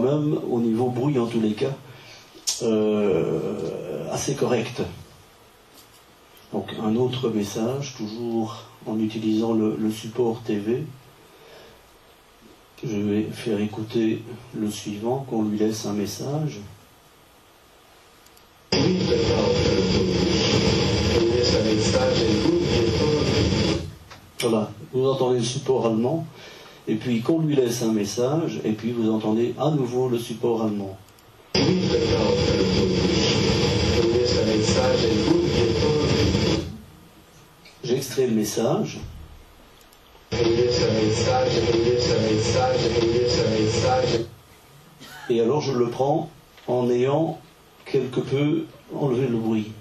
Même, au niveau bruit en tous les cas, euh, assez correct. Donc un autre message, toujours en utilisant le, support TV. Je vais faire écouter le suivant, qu'on lui laisse un message. Voilà, vous entendez le support allemand et puis qu'on lui laisse un message, et puis vous entendez à nouveau le support allemand. J'ai extrait le message. Et alors je le prends en ayant quelque peu enlevé le bruit.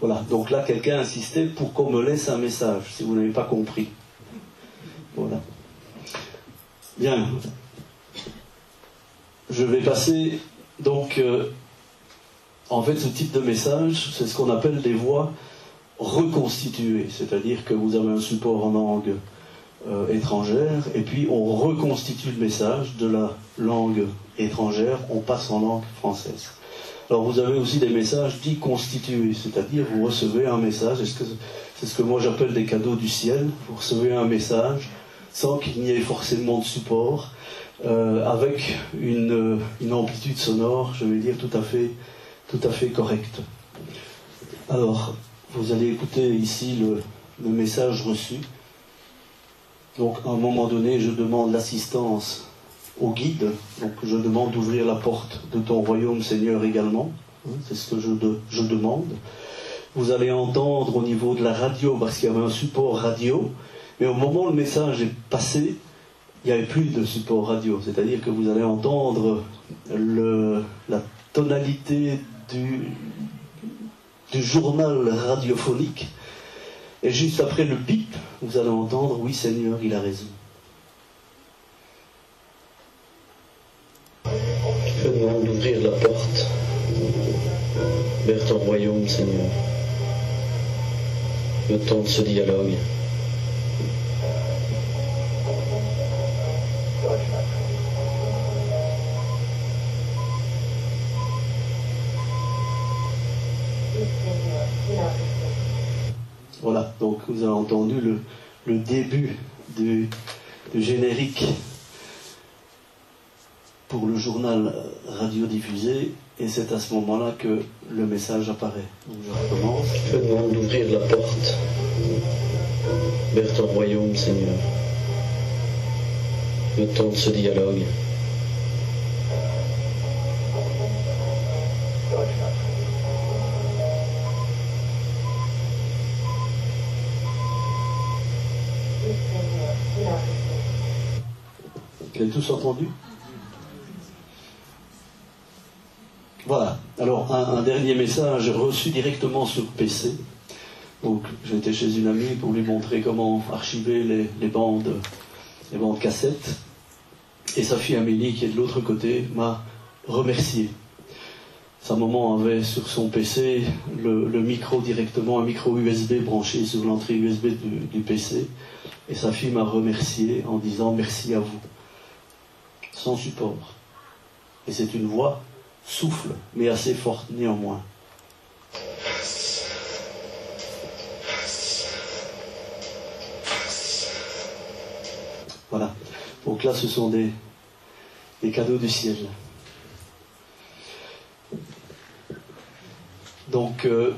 Voilà, donc là, quelqu'un insistait pour qu'on me laisse un message, si vous n'avez pas compris. Voilà. Bien. Je vais passer, donc, euh, en fait, ce type de message, c'est ce qu'on appelle des voix reconstituées, c'est-à-dire que vous avez un support en langue euh, étrangère, et puis on reconstitue le message de la langue étrangère, on passe en langue française. Alors vous avez aussi des messages dits constitués, c'est-à-dire vous recevez un message, c'est ce que moi j'appelle des cadeaux du ciel, vous recevez un message sans qu'il n'y ait forcément de support, euh, avec une, amplitude sonore, je vais dire, tout à fait, tout à fait correcte. Alors, vous allez écouter ici le message reçu. Donc, à un moment donné, je demande l'assistance au guide. Donc je demande d'ouvrir la porte de ton royaume, Seigneur, également. Hein, c'est ce que je, je, demande. Vous allez entendre au niveau de la radio, parce qu'il y avait un support radio, mais au moment où le message est passé, il n'y avait plus de support radio. C'est-à-dire que vous allez entendre le, la tonalité du, du journal radiophonique. Et juste après le bip, vous allez entendre, oui Seigneur, il a raison. Je demande d'ouvrir la porte vers ton royaume, Seigneur. Le temps de ce dialogue. Voilà, donc vous avez entendu le, début du, générique pour le journal radiodiffusé et c'est à ce moment-là que le message apparaît. Donc je recommence. Je te demande d'ouvrir la porte vers ton royaume, Seigneur. Le temps de ce dialogue. Vous avez tous entendu Voilà. Alors, un, un dernier message reçu directement sur PC. Donc, j'étais chez une amie pour lui montrer comment archiver les, bandes, les bandes cassettes. Et sa fille Amélie, qui est de l'autre côté, m'a remercié. Sa maman avait sur son PC le, le micro directement, un micro USB branché sur l'entrée USB du, du PC. Et sa fille m'a remercié en disant merci à vous. Sans support. Et c'est une voix souffle, mais assez forte néanmoins. Voilà. Donc là, ce sont des, cadeaux du ciel. Donc, euh,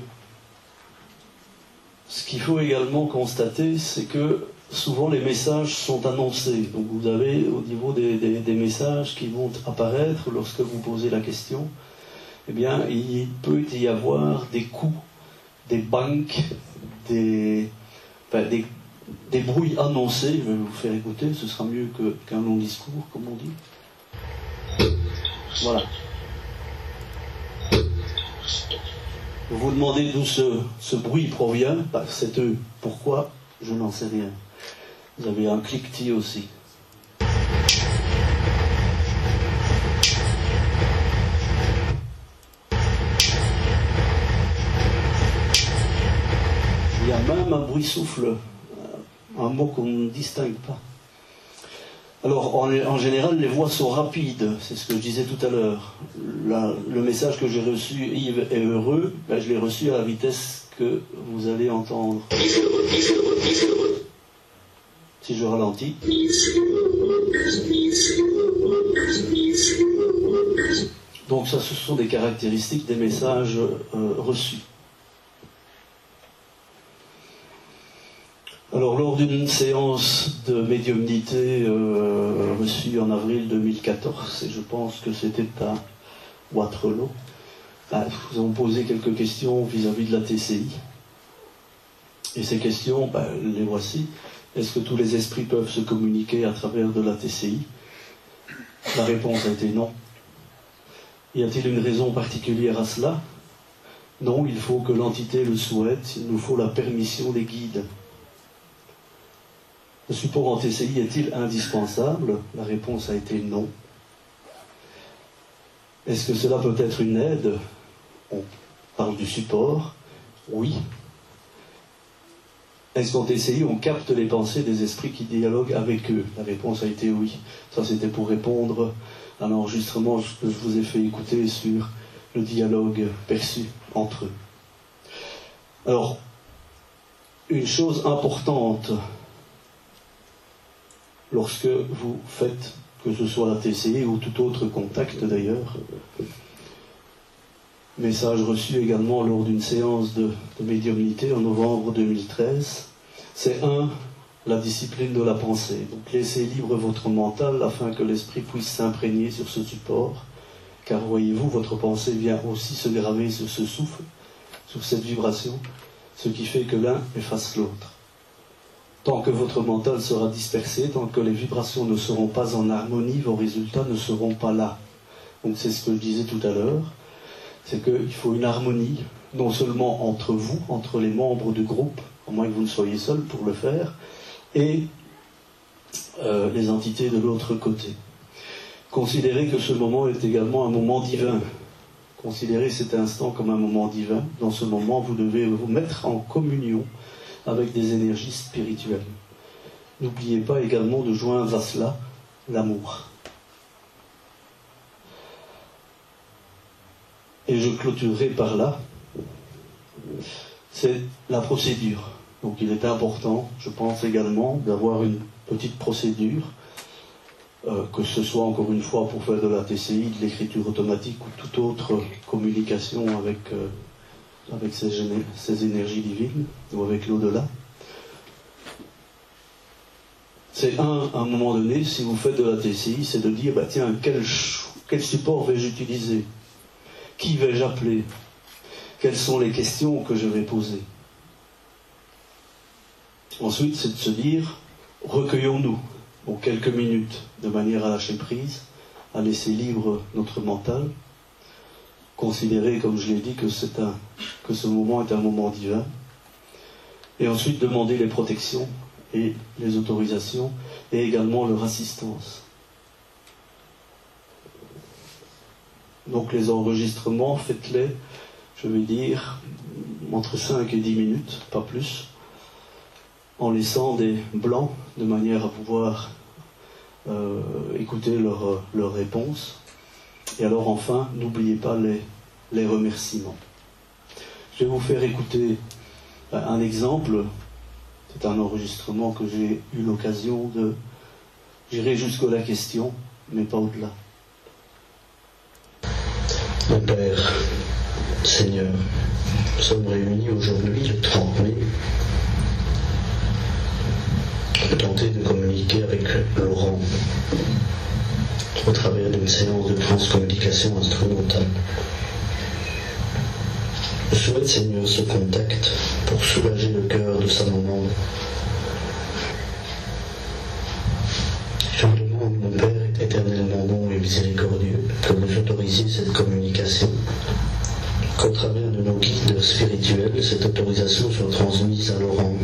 ce qu'il faut également constater, c'est que souvent les messages sont annoncés. Vous avez au niveau des, messages qui vont apparaître lorsque vous posez la question, eh bien, il peut y avoir des coups, des banques, des, bruits annoncés. Je vais vous faire écouter, ce sera mieux qu'un long discours, comme on dit. Voilà. Vous vous demandez d'où ce, ce bruit provient, bah, c'est eux. Pourquoi? Je n'en sais rien. Vous avez un cliquetis aussi. Il y a même un bruit souffle, euh, un mot qu'on ne distingue pas. Alors, en, général, les voix sont rapides, c'est ce que je disais tout à l'heure. Le message que j'ai reçu, Yves est heureux, ben, je l'ai reçu à la vitesse que vous allez entendre. Si je ralentis. Donc ça, ce sont des caractéristiques des messages euh, reçus. Alors lors d'une séance de médiumnité euh, reçue en avril 2014, et je pense que c'était à Waterloo, ah, nous avons posé quelques questions vis-à-vis de la TCI. Et ces questions, ben, les voici. Est-ce que tous les esprits peuvent se communiquer à travers de la TCI La réponse a été non. Y a-t-il une raison particulière à cela? Non, il faut que l'entité le souhaite, il nous faut la permission des guides. Le support en TCI est-il indispensable? La réponse a été non. Est-ce que cela peut être une aide? On parle du support? Oui. Est-ce qu'en TCI, on capte les pensées des esprits qui dialoguent avec eux? La réponse a été oui. Ça, c'était pour répondre à l'enregistrement que je vous ai fait écouter sur le dialogue perçu entre eux. Alors, une chose importante lorsque vous faites, que ce soit la TCI ou tout autre contact d'ailleurs, message reçu également lors d'une séance de, médiumnité en novembre 2013, c'est un, la discipline de la pensée. Donc laissez libre votre mental afin que l'esprit puisse s'imprégner sur ce support, car voyez-vous, votre pensée vient aussi se graver sur ce souffle, sur cette vibration, ce qui fait que l'un efface l'autre. Tant que votre mental sera dispersé, tant que les vibrations ne seront pas en harmonie, vos résultats ne seront pas là. Donc c'est ce que je disais tout à l'heure, c'est qu'il faut une harmonie, non seulement entre vous, entre les membres du groupe, à moins que vous ne soyez seul pour le faire, et euh, les entités de l'autre côté. Considérez que ce moment est également un moment divin. Considérez cet instant comme un moment divin. Dans ce moment, vous devez vous mettre en communion avec des énergies spirituelles. N'oubliez pas également de joindre à cela l'amour. Et je clôturerai par là. C'est la procédure. Donc il est important, je pense également, d'avoir une petite procédure, euh, que ce soit encore une fois pour faire de la TCI, de l'écriture automatique ou toute autre communication avec, euh, avec ces, énergies divines ou avec l'au-delà. C'est un, à un moment donné, si vous faites de la TCI, c'est de dire, bah, tiens, quel support vais-je utiliser? Qui vais-je appeler? Quelles sont les questions que je vais poser? Ensuite, c'est de se dire, recueillons-nous pour quelques minutes de manière à lâcher prise, à laisser libre notre mental, considérer, comme je l'ai dit, que ce moment est un moment divin, et ensuite demander les protections et les autorisations, et également leur assistance. Donc les enregistrements, faites-les, je vais dire, entre 5 et 10 minutes, pas plus en laissant des blancs de manière à pouvoir euh, écouter leurs leur réponses. Et alors enfin, n'oubliez pas les, les remerciements. Je vais vous faire écouter euh, un exemple. C'est un enregistrement que j'ai eu l'occasion de... J'irai jusqu'à la question, mais pas au-delà. Mon Père, Seigneur, nous sommes réunis aujourd'hui le 30 mai tenter de communiquer avec Laurent au travers d'une séance de transcommunication instrumentale. Je souhaite, Seigneur, ce contact pour soulager le cœur de sa maman. Je demande, mon Père éternellement bon et miséricordieux, que vous autorisiez cette communication, qu'au travers de nos guides spirituels, cette autorisation soit transmise à Laurent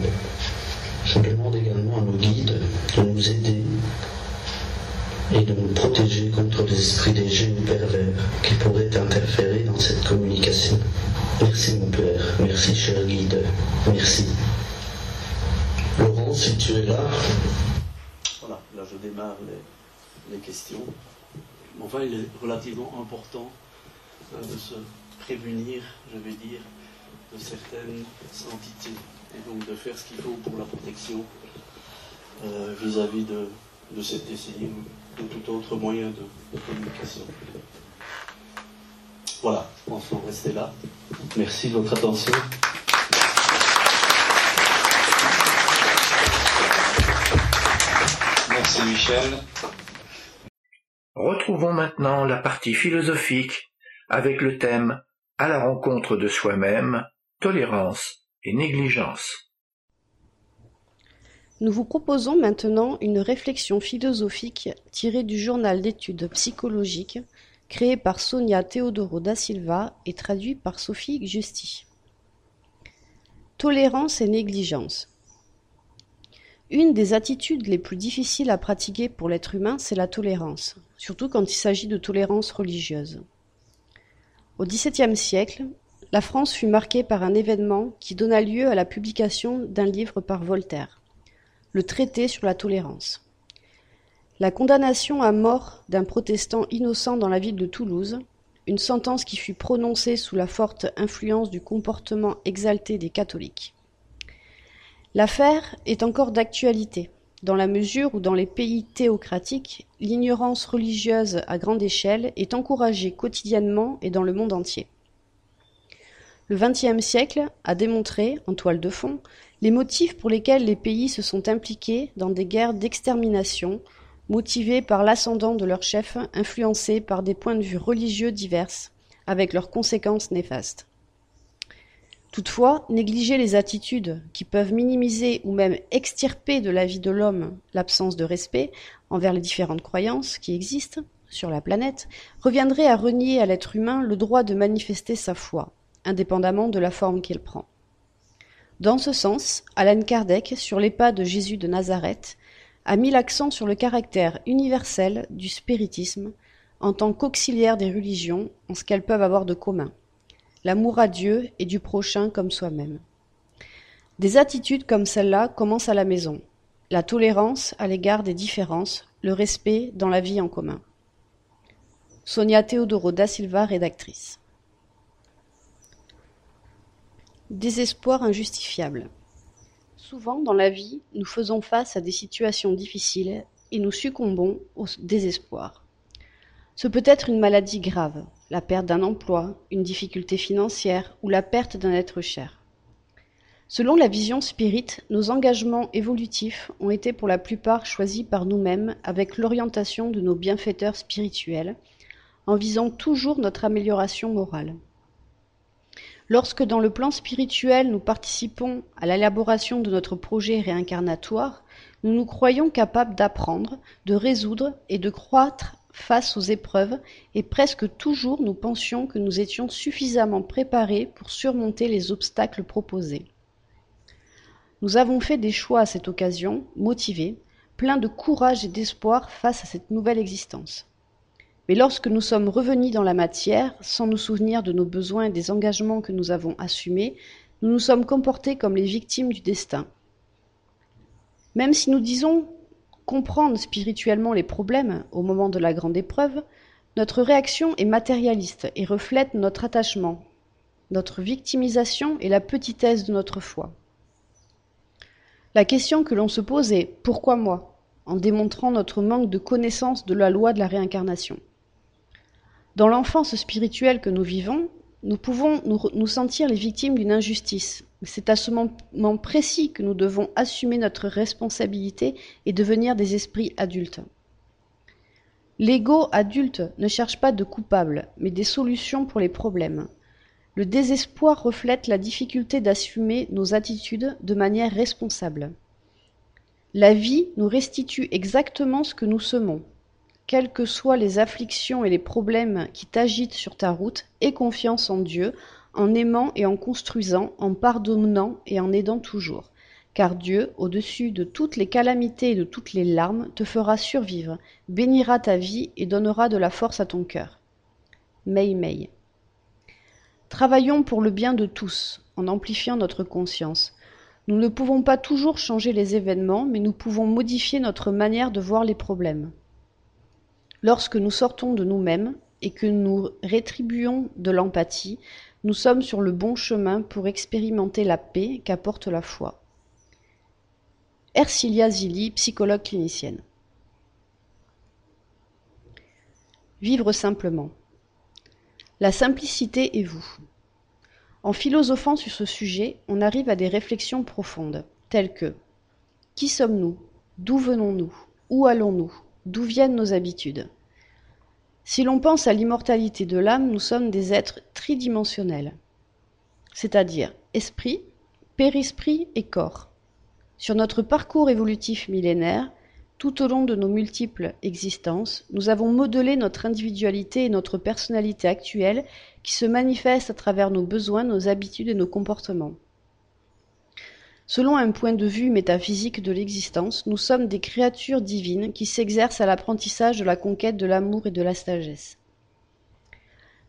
je demande également à nos guides de nous aider et de nous protéger contre les esprits des génies pervers qui pourraient interférer dans cette communication. Merci mon Père, merci cher guide, merci. Laurent, si tu es là. Voilà, là je démarre les, questions. Enfin, il est relativement important euh, de se prévenir, je vais dire, de certaines entités et donc de faire ce qu'il faut pour la protection euh, vis-à-vis de, de, cette décennie ou de tout autre moyen de, communication. Voilà, je pense qu'on rester là. Merci de votre attention. Merci Michel. Retrouvons maintenant la partie philosophique avec le thème À la rencontre de soi-même, tolérance négligence. Nous vous proposons maintenant une réflexion philosophique tirée du journal d'études psychologiques créé par Sonia Teodoro da Silva et traduit par Sophie Justi. Tolérance et négligence. Une des attitudes les plus difficiles à pratiquer pour l'être humain, c'est la tolérance, surtout quand il s'agit de tolérance religieuse. Au XVIIe siècle, la France fut marquée par un événement qui donna lieu à la publication d'un livre par Voltaire, le Traité sur la tolérance. La condamnation à mort d'un protestant innocent dans la ville de Toulouse, une sentence qui fut prononcée sous la forte influence du comportement exalté des catholiques. L'affaire est encore d'actualité, dans la mesure où dans les pays théocratiques, l'ignorance religieuse à grande échelle est encouragée quotidiennement et dans le monde entier. Le XXe siècle a démontré, en toile de fond, les motifs pour lesquels les pays se sont impliqués dans des guerres d'extermination, motivées par l'ascendant de leurs chefs influencés par des points de vue religieux divers, avec leurs conséquences néfastes. Toutefois, négliger les attitudes qui peuvent minimiser ou même extirper de la vie de l'homme l'absence de respect envers les différentes croyances qui existent sur la planète reviendrait à renier à l'être humain le droit de manifester sa foi, indépendamment de la forme qu'il prend. Dans ce sens, Alan Kardec, sur les pas de Jésus de Nazareth, a mis l'accent sur le caractère universel du spiritisme en tant qu'auxiliaire des religions en ce qu'elles peuvent avoir de commun, l'amour à Dieu et du prochain comme soi-même. Des attitudes comme celle-là commencent à la maison, la tolérance à l'égard des différences, le respect dans la vie en commun. Sonia Teodoro da Silva, rédactrice. Désespoir injustifiable. Souvent dans la vie, nous faisons face à des situations difficiles et nous succombons au désespoir. Ce peut être une maladie grave, la perte d'un emploi, une difficulté financière ou la perte d'un être cher. Selon la vision spirit, nos engagements évolutifs ont été pour la plupart choisis par nous-mêmes avec l'orientation de nos bienfaiteurs spirituels, en visant toujours notre amélioration morale. Lorsque dans le plan spirituel nous participons à l'élaboration de notre projet réincarnatoire, nous nous croyons capables d'apprendre, de résoudre et de croître face aux épreuves, et presque toujours nous pensions que nous étions suffisamment préparés pour surmonter les obstacles proposés. Nous avons fait des choix à cette occasion, motivés, pleins de courage et d'espoir face à cette nouvelle existence. Mais lorsque nous sommes revenus dans la matière, sans nous souvenir de nos besoins et des engagements que nous avons assumés, nous nous sommes comportés comme les victimes du destin. Même si nous disons comprendre spirituellement les problèmes au moment de la grande épreuve, notre réaction est matérialiste et reflète notre attachement, notre victimisation et la petitesse de notre foi. La question que l'on se pose est pourquoi moi en démontrant notre manque de connaissance de la loi de la réincarnation? Dans l'enfance spirituelle que nous vivons, nous pouvons nous, sentir les victimes d'une injustice. C'est à ce moment précis que nous devons assumer notre responsabilité et devenir des esprits adultes. L'ego adulte ne cherche pas de coupables, mais des solutions pour les problèmes. Le désespoir reflète la difficulté d'assumer nos attitudes de manière responsable. La vie nous restitue exactement ce que nous semons. Quelles que soient les afflictions et les problèmes qui t'agitent sur ta route, aie confiance en Dieu, en aimant et en construisant, en pardonnant et en aidant toujours. Car Dieu, au-dessus de toutes les calamités et de toutes les larmes, te fera survivre, bénira ta vie et donnera de la force à ton cœur. Mei Mei. Travaillons pour le bien de tous, en amplifiant notre conscience. Nous ne pouvons pas toujours changer les événements, mais nous pouvons modifier notre manière de voir les problèmes. Lorsque nous sortons de nous-mêmes et que nous rétribuons de l'empathie, nous sommes sur le bon chemin pour expérimenter la paix qu'apporte la foi. Ercilia Zilli, psychologue clinicienne. Vivre simplement. La simplicité est vous. En philosophant sur ce sujet, on arrive à des réflexions profondes, telles que Qui sommes-nous? D'où venons-nous? Où allons-nous? D'où viennent nos habitudes? Si l'on pense à l'immortalité de l'âme, nous sommes des êtres tridimensionnels, c'est-à-dire esprit, périsprit et corps. Sur notre parcours évolutif millénaire, tout au long de nos multiples existences, nous avons modelé notre individualité et notre personnalité actuelle qui se manifestent à travers nos besoins, nos habitudes et nos comportements. Selon un point de vue métaphysique de l'existence, nous sommes des créatures divines qui s'exercent à l'apprentissage de la conquête de l'amour et de la sagesse.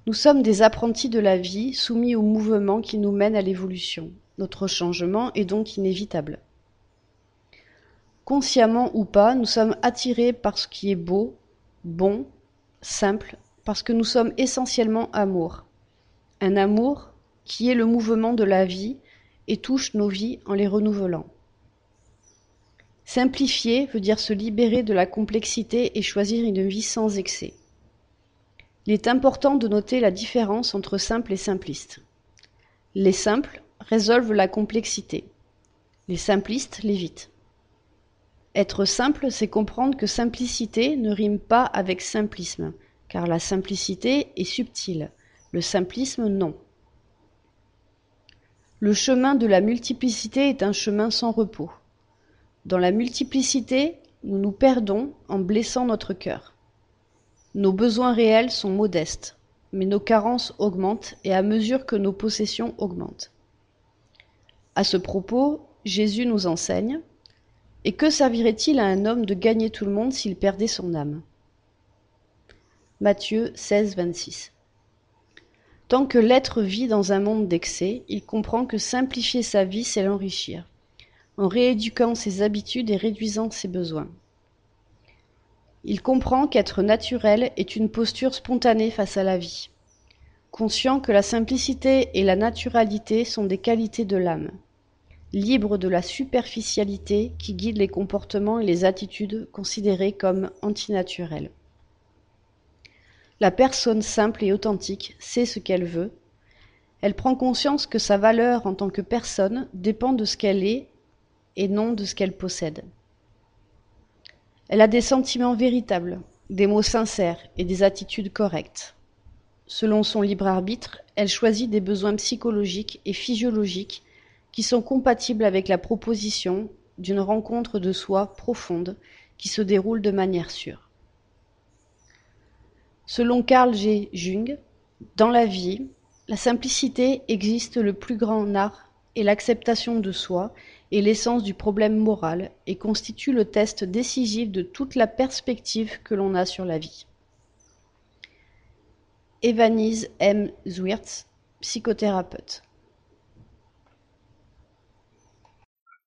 Nous sommes des apprentis de la vie, soumis au mouvement qui nous mène à l'évolution. Notre changement est donc inévitable. Consciemment ou pas, nous sommes attirés par ce qui est beau, bon, simple, parce que nous sommes essentiellement amour. Un amour qui est le mouvement de la vie et touche nos vies en les renouvelant. Simplifier veut dire se libérer de la complexité et choisir une vie sans excès. Il est important de noter la différence entre simple et simpliste. Les simples résolvent la complexité. Les simplistes l'évitent. Être simple, c'est comprendre que simplicité ne rime pas avec simplisme, car la simplicité est subtile, le simplisme non. Le chemin de la multiplicité est un chemin sans repos. Dans la multiplicité, nous nous perdons en blessant notre cœur. Nos besoins réels sont modestes, mais nos carences augmentent et à mesure que nos possessions augmentent. À ce propos, Jésus nous enseigne et que servirait-il à un homme de gagner tout le monde s'il perdait son âme? Matthieu 16, 26. Tant que l'être vit dans un monde d'excès, il comprend que simplifier sa vie, c'est l'enrichir, en rééduquant ses habitudes et réduisant ses besoins. Il comprend qu'être naturel est une posture spontanée face à la vie, conscient que la simplicité et la naturalité sont des qualités de l'âme. libre de la superficialité qui guide les comportements et les attitudes considérées comme antinaturelles. La personne simple et authentique sait ce qu'elle veut. Elle prend conscience que sa valeur en tant que personne dépend de ce qu'elle est et non de ce qu'elle possède. Elle a des sentiments véritables, des mots sincères et des attitudes correctes. Selon son libre arbitre, elle choisit des besoins psychologiques et physiologiques qui sont compatibles avec la proposition d'une rencontre de soi profonde qui se déroule de manière sûre. Selon Carl G. Jung, dans la vie, la simplicité existe le plus grand art et l'acceptation de soi est l'essence du problème moral et constitue le test décisif de toute la perspective que l'on a sur la vie. Evanise M. Zwirtz, psychothérapeute.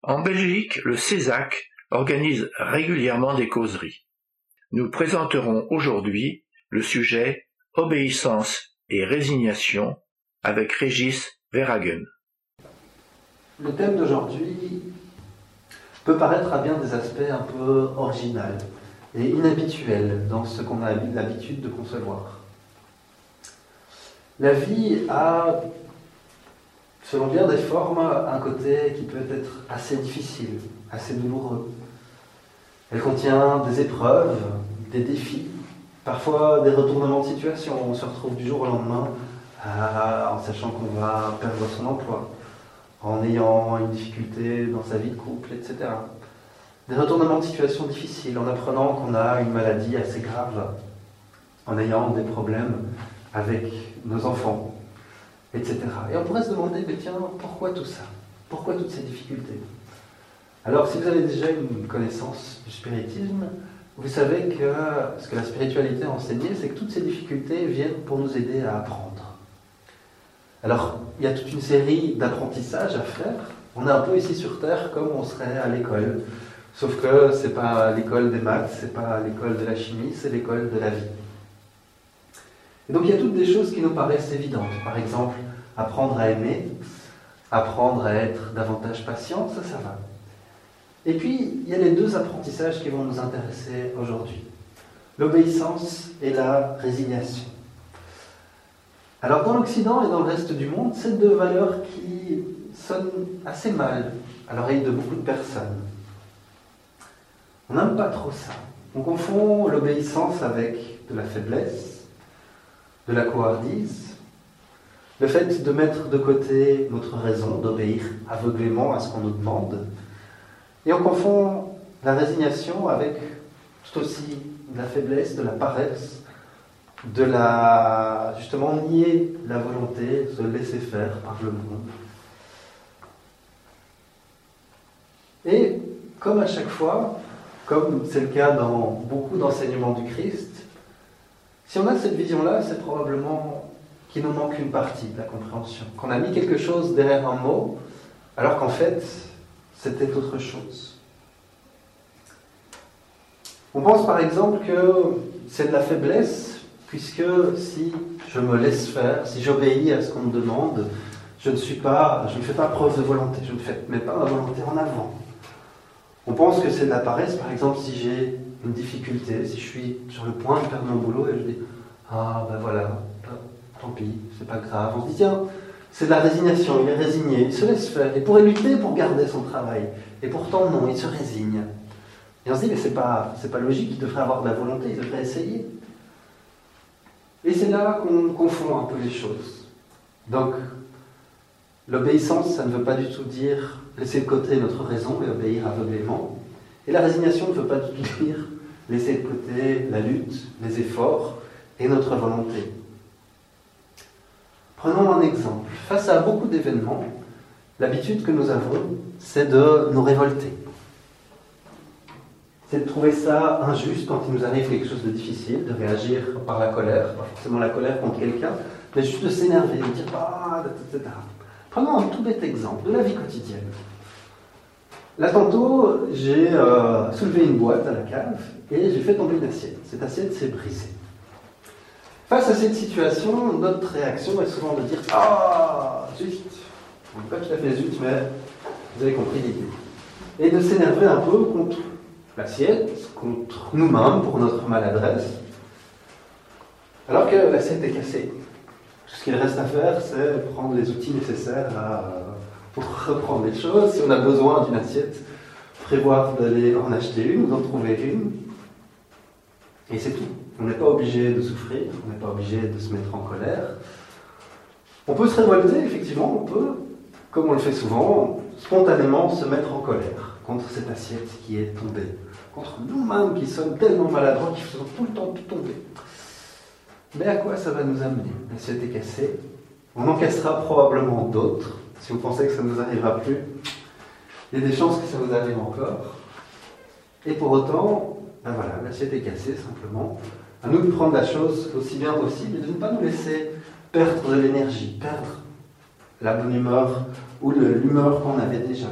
En Belgique, le CESAC organise régulièrement des causeries. Nous présenterons aujourd'hui le sujet Obéissance et résignation avec Régis Verhagen. Le thème d'aujourd'hui peut paraître à bien des aspects un peu original et inhabituel dans ce qu'on a l'habitude de concevoir. La vie a, selon bien des formes, un côté qui peut être assez difficile, assez douloureux. Elle contient des épreuves, des défis, parfois des retournements de situation. On se retrouve du jour au lendemain en sachant qu'on va perdre son emploi, en ayant une difficulté dans sa vie de couple, etc. Des retournements de situation difficiles, en apprenant qu'on a une maladie assez grave, en ayant des problèmes avec nos enfants, etc. Et on pourrait se demander, mais tiens, pourquoi tout ça? Pourquoi toutes ces difficultés? Alors, si vous avez déjà une connaissance du spiritisme, vous savez que ce que la spiritualité a enseigné, c'est que toutes ces difficultés viennent pour nous aider à apprendre. Alors, il y a toute une série d'apprentissages à faire. On est un peu ici sur Terre comme on serait à l'école. Sauf que c'est pas l'école des maths, c'est pas l'école de la chimie, c'est l'école de la vie. Et donc il y a toutes des choses qui nous paraissent évidentes. Par exemple, apprendre à aimer, apprendre à être davantage patient, ça, ça va. Et puis, il y a les deux apprentissages qui vont nous intéresser aujourd'hui. L'obéissance et la résignation. Alors dans l'Occident et dans le reste du monde, c'est deux valeurs qui sonnent assez mal à l'oreille de beaucoup de personnes. On n'aime pas trop ça. On confond l'obéissance avec de la faiblesse, de la couardise, le fait de mettre de côté notre raison, d'obéir aveuglément à ce qu'on nous demande, et on confond la résignation avec tout aussi de la faiblesse, de la paresse, de la justement nier la volonté, se laisser faire par le monde. Et comme à chaque fois, comme c'est le cas dans beaucoup d'enseignements du Christ, si on a cette vision-là, c'est probablement qu'il nous manque une partie de la compréhension, qu'on a mis quelque chose derrière un mot, alors qu'en fait, c'était autre chose. On pense par exemple que c'est de la faiblesse, puisque si je me laisse faire, si j'obéis à ce qu'on me demande, je ne suis pas, je ne fais pas preuve de volonté, je ne mets pas ma volonté en avant. On pense que c'est de la paresse, par exemple, si j'ai une difficulté, si je suis sur le point de perdre mon boulot et je dis Ah ben voilà, tant pis, c'est pas grave. On se dit Tiens, c'est de la résignation, il est résigné, il se laisse faire, il pourrait lutter pour garder son travail. Et pourtant, non, il se résigne. Et on se dit Mais c'est pas, pas logique, il devrait avoir de la volonté, il devrait essayer. Et c'est là qu'on confond un peu les choses. Donc, l'obéissance, ça ne veut pas du tout dire laisser de côté notre raison et obéir aveuglément. Et la résignation ne veut pas du tout dire laisser de côté la lutte, les efforts et notre volonté. Prenons un exemple. Face à beaucoup d'événements, l'habitude que nous avons, c'est de nous révolter. C'est de trouver ça injuste quand il nous arrive quelque chose de difficile, de réagir par la colère, pas forcément la colère contre quelqu'un, mais juste de s'énerver, de dire ah, etc. Prenons un tout bête exemple de la vie quotidienne. Là, tantôt, j'ai euh, soulevé une boîte à la cave et j'ai fait tomber une assiette. Cette assiette s'est brisée. Face à cette situation, notre réaction est souvent de dire Ah, zut pas tout à fait zut, mais Vous avez compris l'idée. Et de s'énerver un peu contre l'assiette, contre nous-mêmes pour notre maladresse, alors que l'assiette est cassée. Ce qu'il reste à faire, c'est prendre les outils nécessaires pour reprendre les choses. Si on a besoin d'une assiette, prévoir d'aller en acheter une d'en trouver une. Et c'est tout. On n'est pas obligé de souffrir, on n'est pas obligé de se mettre en colère. On peut se révolter, effectivement, on peut, comme on le fait souvent, spontanément se mettre en colère contre cette assiette qui est tombée, contre nous-mêmes qui sommes tellement maladroits qui faisons tout le temps tout tomber. Mais à quoi ça va nous amener? L'assiette est cassée. On en cassera probablement d'autres. Si vous pensez que ça ne nous arrivera plus, il y a des chances que ça vous arrive encore. Et pour autant, ben voilà, l'assiette est cassée simplement. À nous de prendre la chose aussi bien possible et de ne pas nous laisser perdre de l'énergie, perdre la bonne humeur ou l'humeur qu'on avait déjà.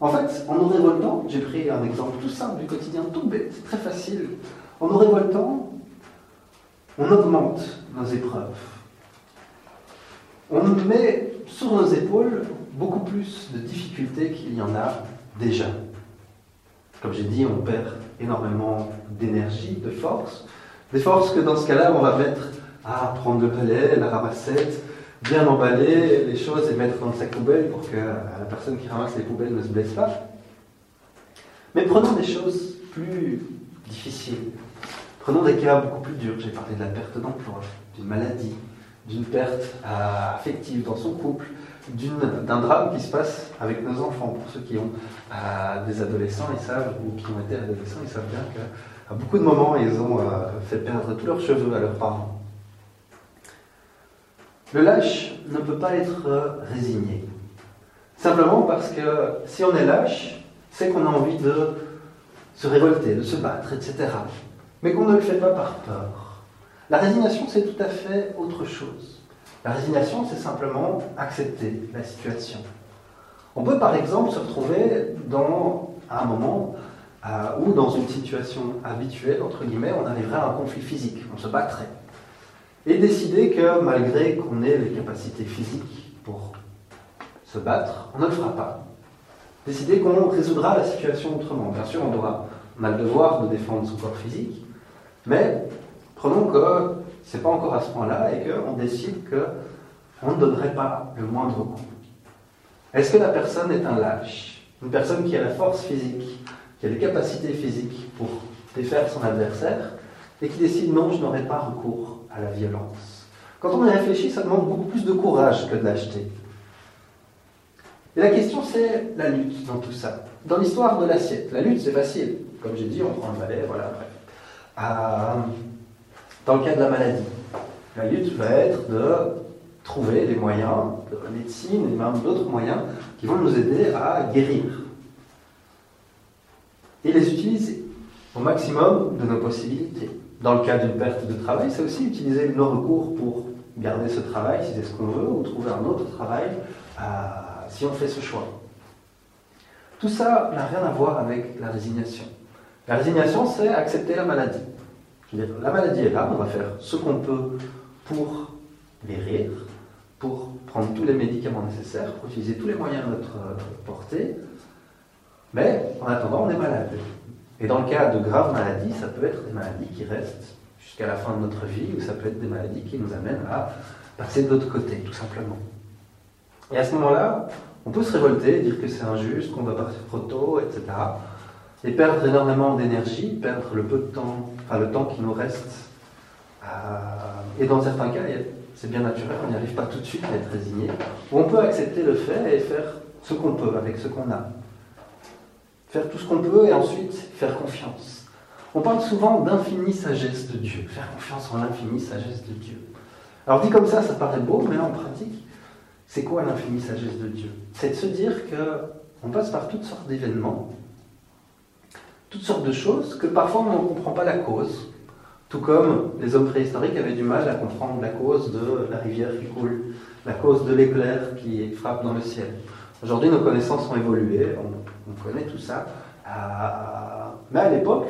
En fait, en nous révoltant, j'ai pris un exemple tout simple du quotidien, tout bête, c'est très facile. En nous révoltant, on augmente nos épreuves. On met sur nos épaules beaucoup plus de difficultés qu'il y en a déjà. Comme j'ai dit, on perd énormément d'énergie, de force. Des forces que dans ce cas-là, on va mettre à prendre le balai, la ramassette, bien emballer les choses et mettre dans sac poubelle pour que la personne qui ramasse les poubelles ne se blesse pas. Mais prenons des choses plus difficiles. Prenons des cas beaucoup plus durs. J'ai parlé de la perte d'emploi, d'une maladie, d'une perte euh, affective dans son couple, d'un drame qui se passe avec nos enfants. Pour ceux qui ont euh, des adolescents, ils savent, ou qui ont été adolescents, ils savent bien qu'à beaucoup de moments, ils ont euh, fait perdre tous leurs cheveux à leurs parents. Le lâche ne peut pas être euh, résigné. Simplement parce que si on est lâche, c'est qu'on a envie de se révolter, de se battre, etc. Mais qu'on ne le fait pas par peur. La résignation, c'est tout à fait autre chose. La résignation, c'est simplement accepter la situation. On peut par exemple se retrouver dans un moment euh, où dans une situation habituelle, entre guillemets, on arriverait à un conflit physique, on se battrait. Et décider que malgré qu'on ait les capacités physiques pour se battre, on ne le fera pas. Décider qu'on résoudra la situation autrement. Bien sûr, on, a le devoir de défendre son corps physique, mais prenons que c'est pas encore à ce point-là et qu'on décide qu'on ne donnerait pas le moindre coup. Est-ce que la personne est un lâche? Une personne qui a la force physique, qui a les capacités physiques pour défaire son adversaire et qui décide non, je n'aurai pas recours à la violence. Quand on y réfléchit, ça demande beaucoup plus de courage que de l'acheter. Et la question, c'est la lutte dans tout ça. Dans l'histoire de l'assiette, la lutte, c'est facile. Comme j'ai dit, on prend le balai, voilà, bref. Euh, dans le cas de la maladie. La lutte va être de trouver des moyens de la médecine et même d'autres moyens qui vont nous aider à guérir. Et les utiliser au maximum de nos possibilités. Dans le cas d'une perte de travail, c'est aussi utiliser nos recours pour garder ce travail si c'est ce qu'on veut, ou trouver un autre travail euh, si on fait ce choix. Tout ça n'a rien à voir avec la résignation. La résignation, c'est accepter la maladie la maladie est là, on va faire ce qu'on peut pour guérir, pour prendre tous les médicaments nécessaires, pour utiliser tous les moyens à notre euh, portée, mais en attendant, on est malade. Et dans le cas de graves maladies, ça peut être des maladies qui restent jusqu'à la fin de notre vie, ou ça peut être des maladies qui nous amènent à passer de l'autre côté, tout simplement. Et à ce moment-là, on peut se révolter, dire que c'est injuste, qu'on doit partir trop tôt, etc et perdre énormément d'énergie, perdre le peu de temps, enfin le temps qui nous reste. Euh, et dans certains cas, c'est bien naturel, on n'y arrive pas tout de suite à être résigné. on peut accepter le fait et faire ce qu'on peut avec ce qu'on a. Faire tout ce qu'on peut et ensuite faire confiance. On parle souvent d'infinie sagesse de Dieu, faire confiance en l'infinie sagesse de Dieu. Alors dit comme ça, ça paraît beau, mais en pratique, c'est quoi l'infinie sagesse de Dieu? C'est de se dire que on passe par toutes sortes d'événements toutes sortes de choses que parfois on ne comprend pas la cause. Tout comme les hommes préhistoriques avaient du mal à comprendre la cause de la rivière qui coule, la cause de l'éclair qui frappe dans le ciel. Aujourd'hui, nos connaissances ont évolué, on, connaît tout ça. Euh, mais à l'époque,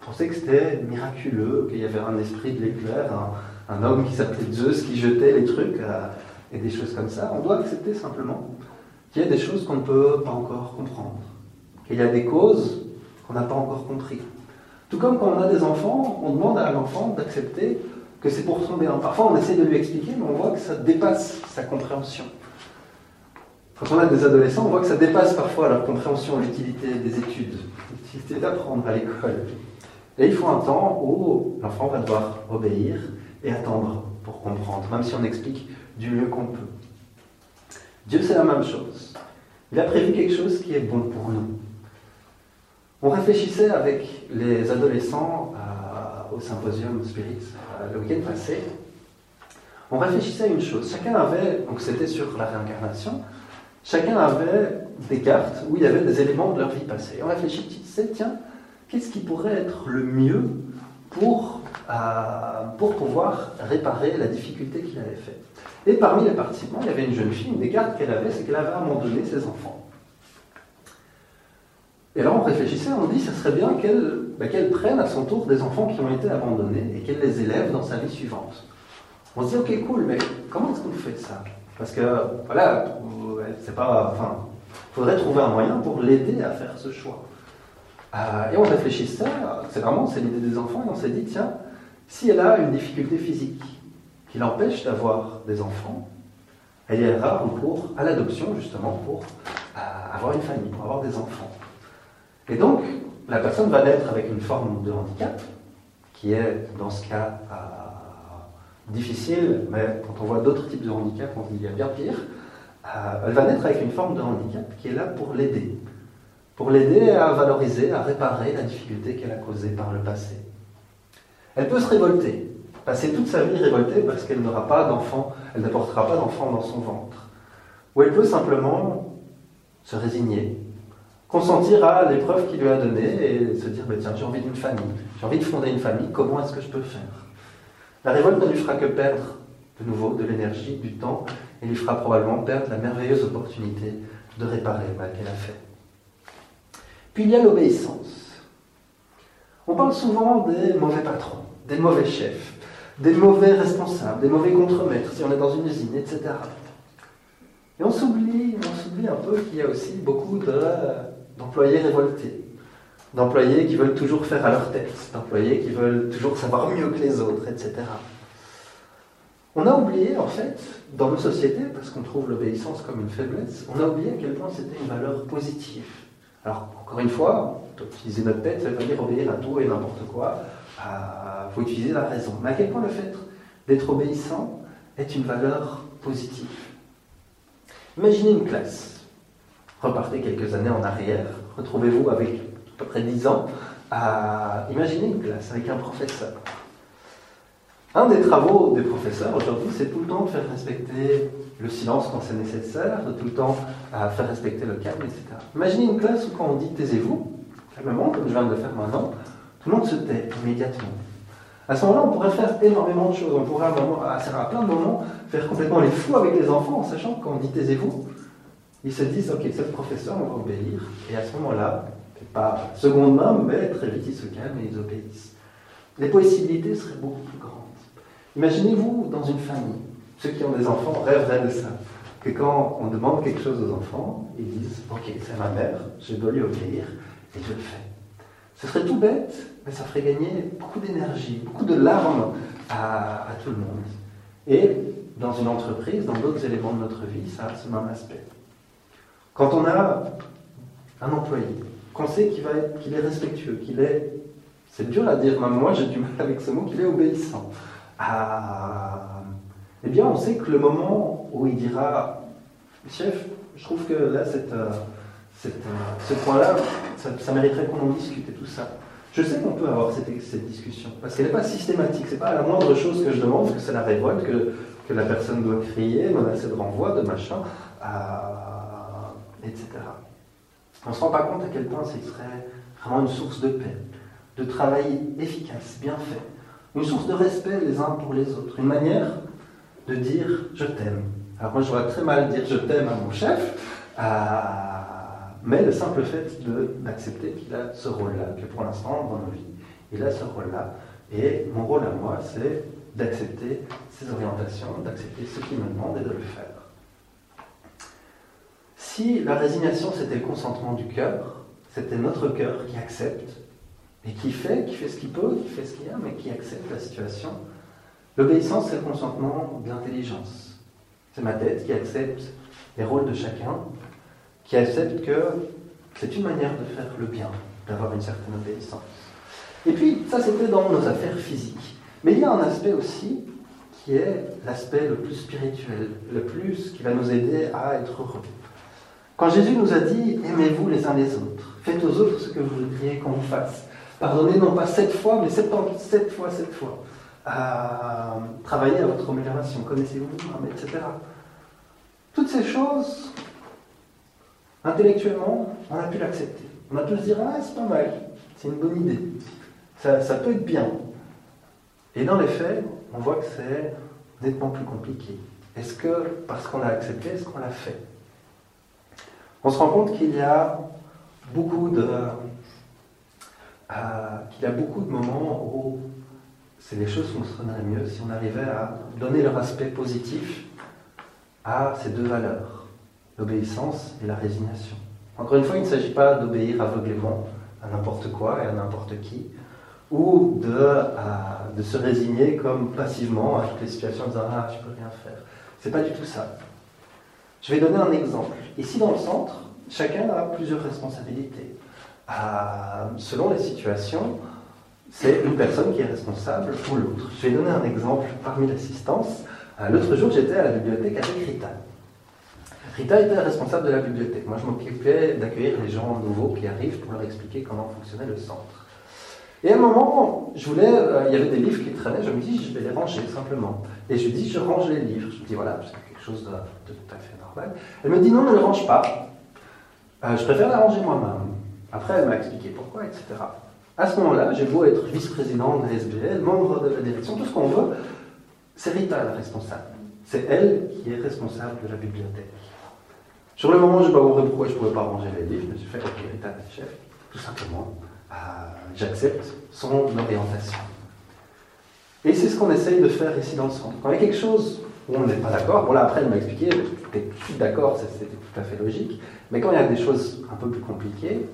on pensait que c'était miraculeux, qu'il y avait un esprit de l'éclair, un, homme qui s'appelait Zeus qui jetait les trucs euh, et des choses comme ça. On doit accepter simplement qu'il y a des choses qu'on ne peut pas encore comprendre, qu'il y a des causes qu'on n'a pas encore compris. Tout comme quand on a des enfants, on demande à l'enfant d'accepter que c'est pour son bien. Parfois, on essaie de lui expliquer, mais on voit que ça dépasse sa compréhension. Quand on a des adolescents, on voit que ça dépasse parfois leur compréhension, l'utilité des études, l'utilité d'apprendre à l'école. Et il faut un temps où l'enfant va devoir obéir et attendre pour comprendre, même si on explique du mieux qu'on peut. Dieu, c'est la même chose. Il a prévu quelque chose qui est bon pour nous. On réfléchissait avec les adolescents au symposium Spirit euh, le week-end passé. On réfléchissait à une chose. Chacun avait, donc c'était sur la réincarnation, chacun avait des cartes où il y avait des éléments de leur vie passée. On réfléchissait, tiens, qu'est-ce qui pourrait être le mieux pour, euh, pour pouvoir réparer la difficulté qu'il avait faite Et parmi les participants, il y avait une jeune fille, une des cartes qu'elle avait, c'est qu'elle avait abandonné ses enfants. Et là, on réfléchissait, on dit, ce serait bien bah, qu'elle prenne à son tour des enfants qui ont été abandonnés et qu'elle les élève dans sa vie suivante. On se dit, ok, cool, mais comment est-ce qu'on fait ça? Parce que, voilà, c'est pas. Enfin, faudrait trouver un moyen pour l'aider à faire ce choix. Euh, et on réfléchissait, c'est vraiment c'est l'idée des enfants, et on s'est dit, tiens, si elle a une difficulté physique qui l'empêche d'avoir des enfants, elle ira recours à l'adoption justement pour euh, avoir une famille, pour avoir des enfants. Et donc, la personne va naître avec une forme de handicap, qui est dans ce cas euh, difficile, mais quand on voit d'autres types de handicap, on dit qu'il y a bien pire. Euh, elle va naître avec une forme de handicap qui est là pour l'aider, pour l'aider à valoriser, à réparer la difficulté qu'elle a causée par le passé. Elle peut se révolter, passer toute sa vie révoltée parce qu'elle n'aura pas d'enfant, elle ne portera pas d'enfant dans son ventre. Ou elle peut simplement se résigner, consentir à l'épreuve qu'il lui a donnée et se dire, bah, tiens, j'ai envie d'une famille, j'ai envie de fonder une famille, comment est-ce que je peux faire? La révolte ne lui fera que perdre de nouveau de l'énergie, du temps, et lui fera probablement perdre la merveilleuse opportunité de réparer le mal qu'elle a fait. Puis il y a l'obéissance. On parle souvent des mauvais patrons, des mauvais chefs, des mauvais responsables, des mauvais contremaîtres, si on est dans une usine, etc. Et on s'oublie, un peu qu'il y a aussi beaucoup de d'employés révoltés, d'employés qui veulent toujours faire à leur tête, d'employés qui veulent toujours savoir mieux que les autres, etc. On a oublié, en fait, dans nos sociétés, parce qu'on trouve l'obéissance comme une faiblesse, on a oublié à quel point c'était une valeur positive. Alors, encore une fois, utiliser notre tête, ça veut pas dire obéir à tout et n'importe quoi. Il euh, faut utiliser la raison. Mais à quel point le fait d'être obéissant est une valeur positive? Imaginez une classe repartez quelques années en arrière, retrouvez-vous avec peu près 10 ans, à imaginer une classe avec un professeur. Un des travaux des professeurs aujourd'hui, c'est tout le temps de faire respecter le silence quand c'est nécessaire, tout le temps à faire respecter le calme, etc. Imaginez une classe où quand on dit taisez-vous, calmement, comme je viens de le faire maintenant, tout le monde se tait immédiatement. À ce moment-là, on pourrait faire énormément de choses. On pourrait à, à plein de moments faire complètement les fous avec les enfants en sachant que quand on dit taisez-vous, ils se disent, ok, ce professeur, on va obéir. Et à ce moment-là, pas seconde main, mais très vite, ils se calment et ils obéissent. Les possibilités seraient beaucoup plus grandes. Imaginez-vous dans une famille, ceux qui ont des enfants rêveraient de ça, que quand on demande quelque chose aux enfants, ils disent, ok, c'est ma mère, je dois lui obéir, et je le fais. Ce serait tout bête, mais ça ferait gagner beaucoup d'énergie, beaucoup de larmes à, à tout le monde. Et dans une entreprise, dans d'autres éléments de notre vie, ça a ce même aspect. Quand on a un employé, qu'on sait qu'il est respectueux, qu'il est, c'est dur à dire, même moi j'ai du mal avec ce mot, qu'il est obéissant. Ah, eh bien, on sait que le moment où il dira, chef, je trouve que là, cette, euh, euh, ce point-là, ça, mériterait qu'on en discute et tout ça. Je sais qu'on peut avoir cette, cette discussion, parce qu'elle n'est pas systématique. C'est pas la moindre chose que je demande, que c'est la révolte, que, la personne doit crier, menacer de renvoi, de machin. Ah, etc. On ne se rend pas compte à quel point ce serait vraiment une source de paix, de travail efficace, bien fait, une source de respect les uns pour les autres, une manière de dire je t'aime. Alors moi je vois très mal dire je t'aime à mon chef, mais le simple fait d'accepter qu'il a ce rôle-là, que pour l'instant dans nos vies, il a ce rôle-là, et mon rôle à moi c'est d'accepter ses orientations, d'accepter ce qu'il me demande et de le faire. Si la résignation c'était le consentement du cœur, c'était notre cœur qui accepte et qui fait, qui fait ce qu'il peut, qui fait ce qu'il a, mais qui accepte la situation, l'obéissance c'est le consentement de l'intelligence. C'est ma tête qui accepte les rôles de chacun, qui accepte que c'est une manière de faire le bien, d'avoir une certaine obéissance. Et puis, ça c'était dans nos affaires physiques. Mais il y a un aspect aussi qui est l'aspect le plus spirituel, le plus qui va nous aider à être heureux. Quand Jésus nous a dit aimez-vous les uns les autres, faites aux autres ce que vous voudriez qu'on vous fasse. Pardonnez non pas sept fois, mais sept fois, sept fois. Euh, travaillez à votre amélioration, connaissez-vous, etc. Toutes ces choses, intellectuellement, on a pu l'accepter. On a pu se dire ah c'est pas mal, c'est une bonne idée, ça, ça peut être bien. Et dans les faits, on voit que c'est nettement plus compliqué. Est-ce que, parce qu'on l'a accepté, est-ce qu'on l'a fait? On se rend compte qu'il y a beaucoup de, euh, qu'il y a beaucoup de moments où c'est les choses fonctionneraient mieux si on arrivait à donner leur aspect positif à ces deux valeurs, l'obéissance et la résignation. Encore une fois, il ne s'agit pas d'obéir aveuglément à n'importe quoi et à n'importe qui, ou de, euh, de, se résigner comme passivement à toutes les situations en disant Ah, je peux rien faire. C'est pas du tout ça. Je vais donner un exemple. Ici dans le centre, chacun a plusieurs responsabilités. Euh, selon les situations, c'est une personne qui est responsable ou l'autre. Je vais donner un exemple parmi l'assistance. Euh, l'autre jour, j'étais à la bibliothèque avec Rita. Rita était responsable de la bibliothèque. Moi, je m'occupais d'accueillir les gens nouveaux qui arrivent pour leur expliquer comment fonctionnait le centre. Et à un moment, je voulais, euh, il y avait des livres qui traînaient, je me dis, je vais les ranger simplement. Et je dis, je range les livres. Je me dis, voilà, c'est quelque chose de, tout à fait. Elle me dit, non, ne le range pas. Euh, je préfère la ranger moi-même. Après, elle m'a expliqué pourquoi, etc. À ce moment-là, j'ai beau être vice-président de SBL, membre de la direction, tout ce qu'on veut, c'est Rita la responsable. C'est elle qui est responsable de la bibliothèque. Sur le moment, je n'ai pas compris pourquoi je ne pouvais pas ranger les livres. Je me suis fait, ok, Rita, chef, tout simplement. Euh, j'accepte son orientation. Et c'est ce qu'on essaye de faire ici dans le centre. Quand il y a quelque chose où on n'est pas d'accord, bon là après elle m'a expliqué, je suis d'accord, c'était tout à fait logique, mais quand il y a des choses un peu plus compliquées,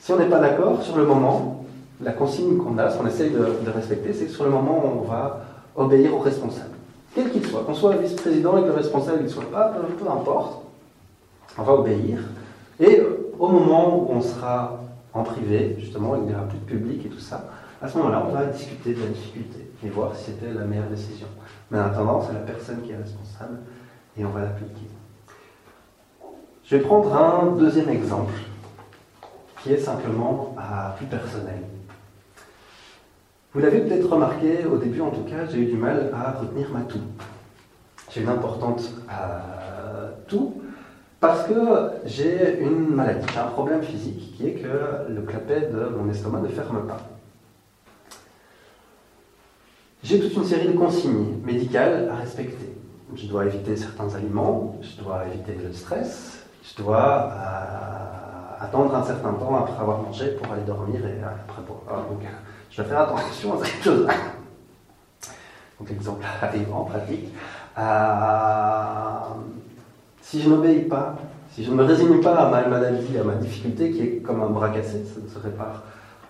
si on n'est pas d'accord, sur le moment, la consigne qu'on a, ce qu'on essaye de, respecter, c'est que sur le moment, on va obéir au responsable. Quel qu'il soit, qu'on soit vice-président et que le responsable ne soit pas, peu importe, on va obéir. Et au moment où on sera en privé, justement, il n'y aura plus de public et tout ça, à ce moment-là, on va discuter de la difficulté et voir si c'était la meilleure décision. Mais en attendant, c'est la personne qui est responsable et on va l'appliquer. Je vais prendre un deuxième exemple qui est simplement à plus personnel. Vous l'avez peut-être remarqué, au début en tout cas, j'ai eu du mal à retenir ma toux. J'ai une importante euh, toux parce que j'ai une maladie, un problème physique qui est que le clapet de mon estomac ne ferme pas. J'ai toute une série de consignes médicales à respecter. Je dois éviter certains aliments, je dois éviter le stress, je dois euh, attendre un certain temps après avoir mangé pour aller dormir et après boire. Donc, je dois faire attention à cette chose-là. Donc, exemple *laughs* en pratique. Euh, si je n'obéis pas, si je ne me résigne pas à ma maladie, à ma difficulté, qui est comme un bras cassé, ça ne se répare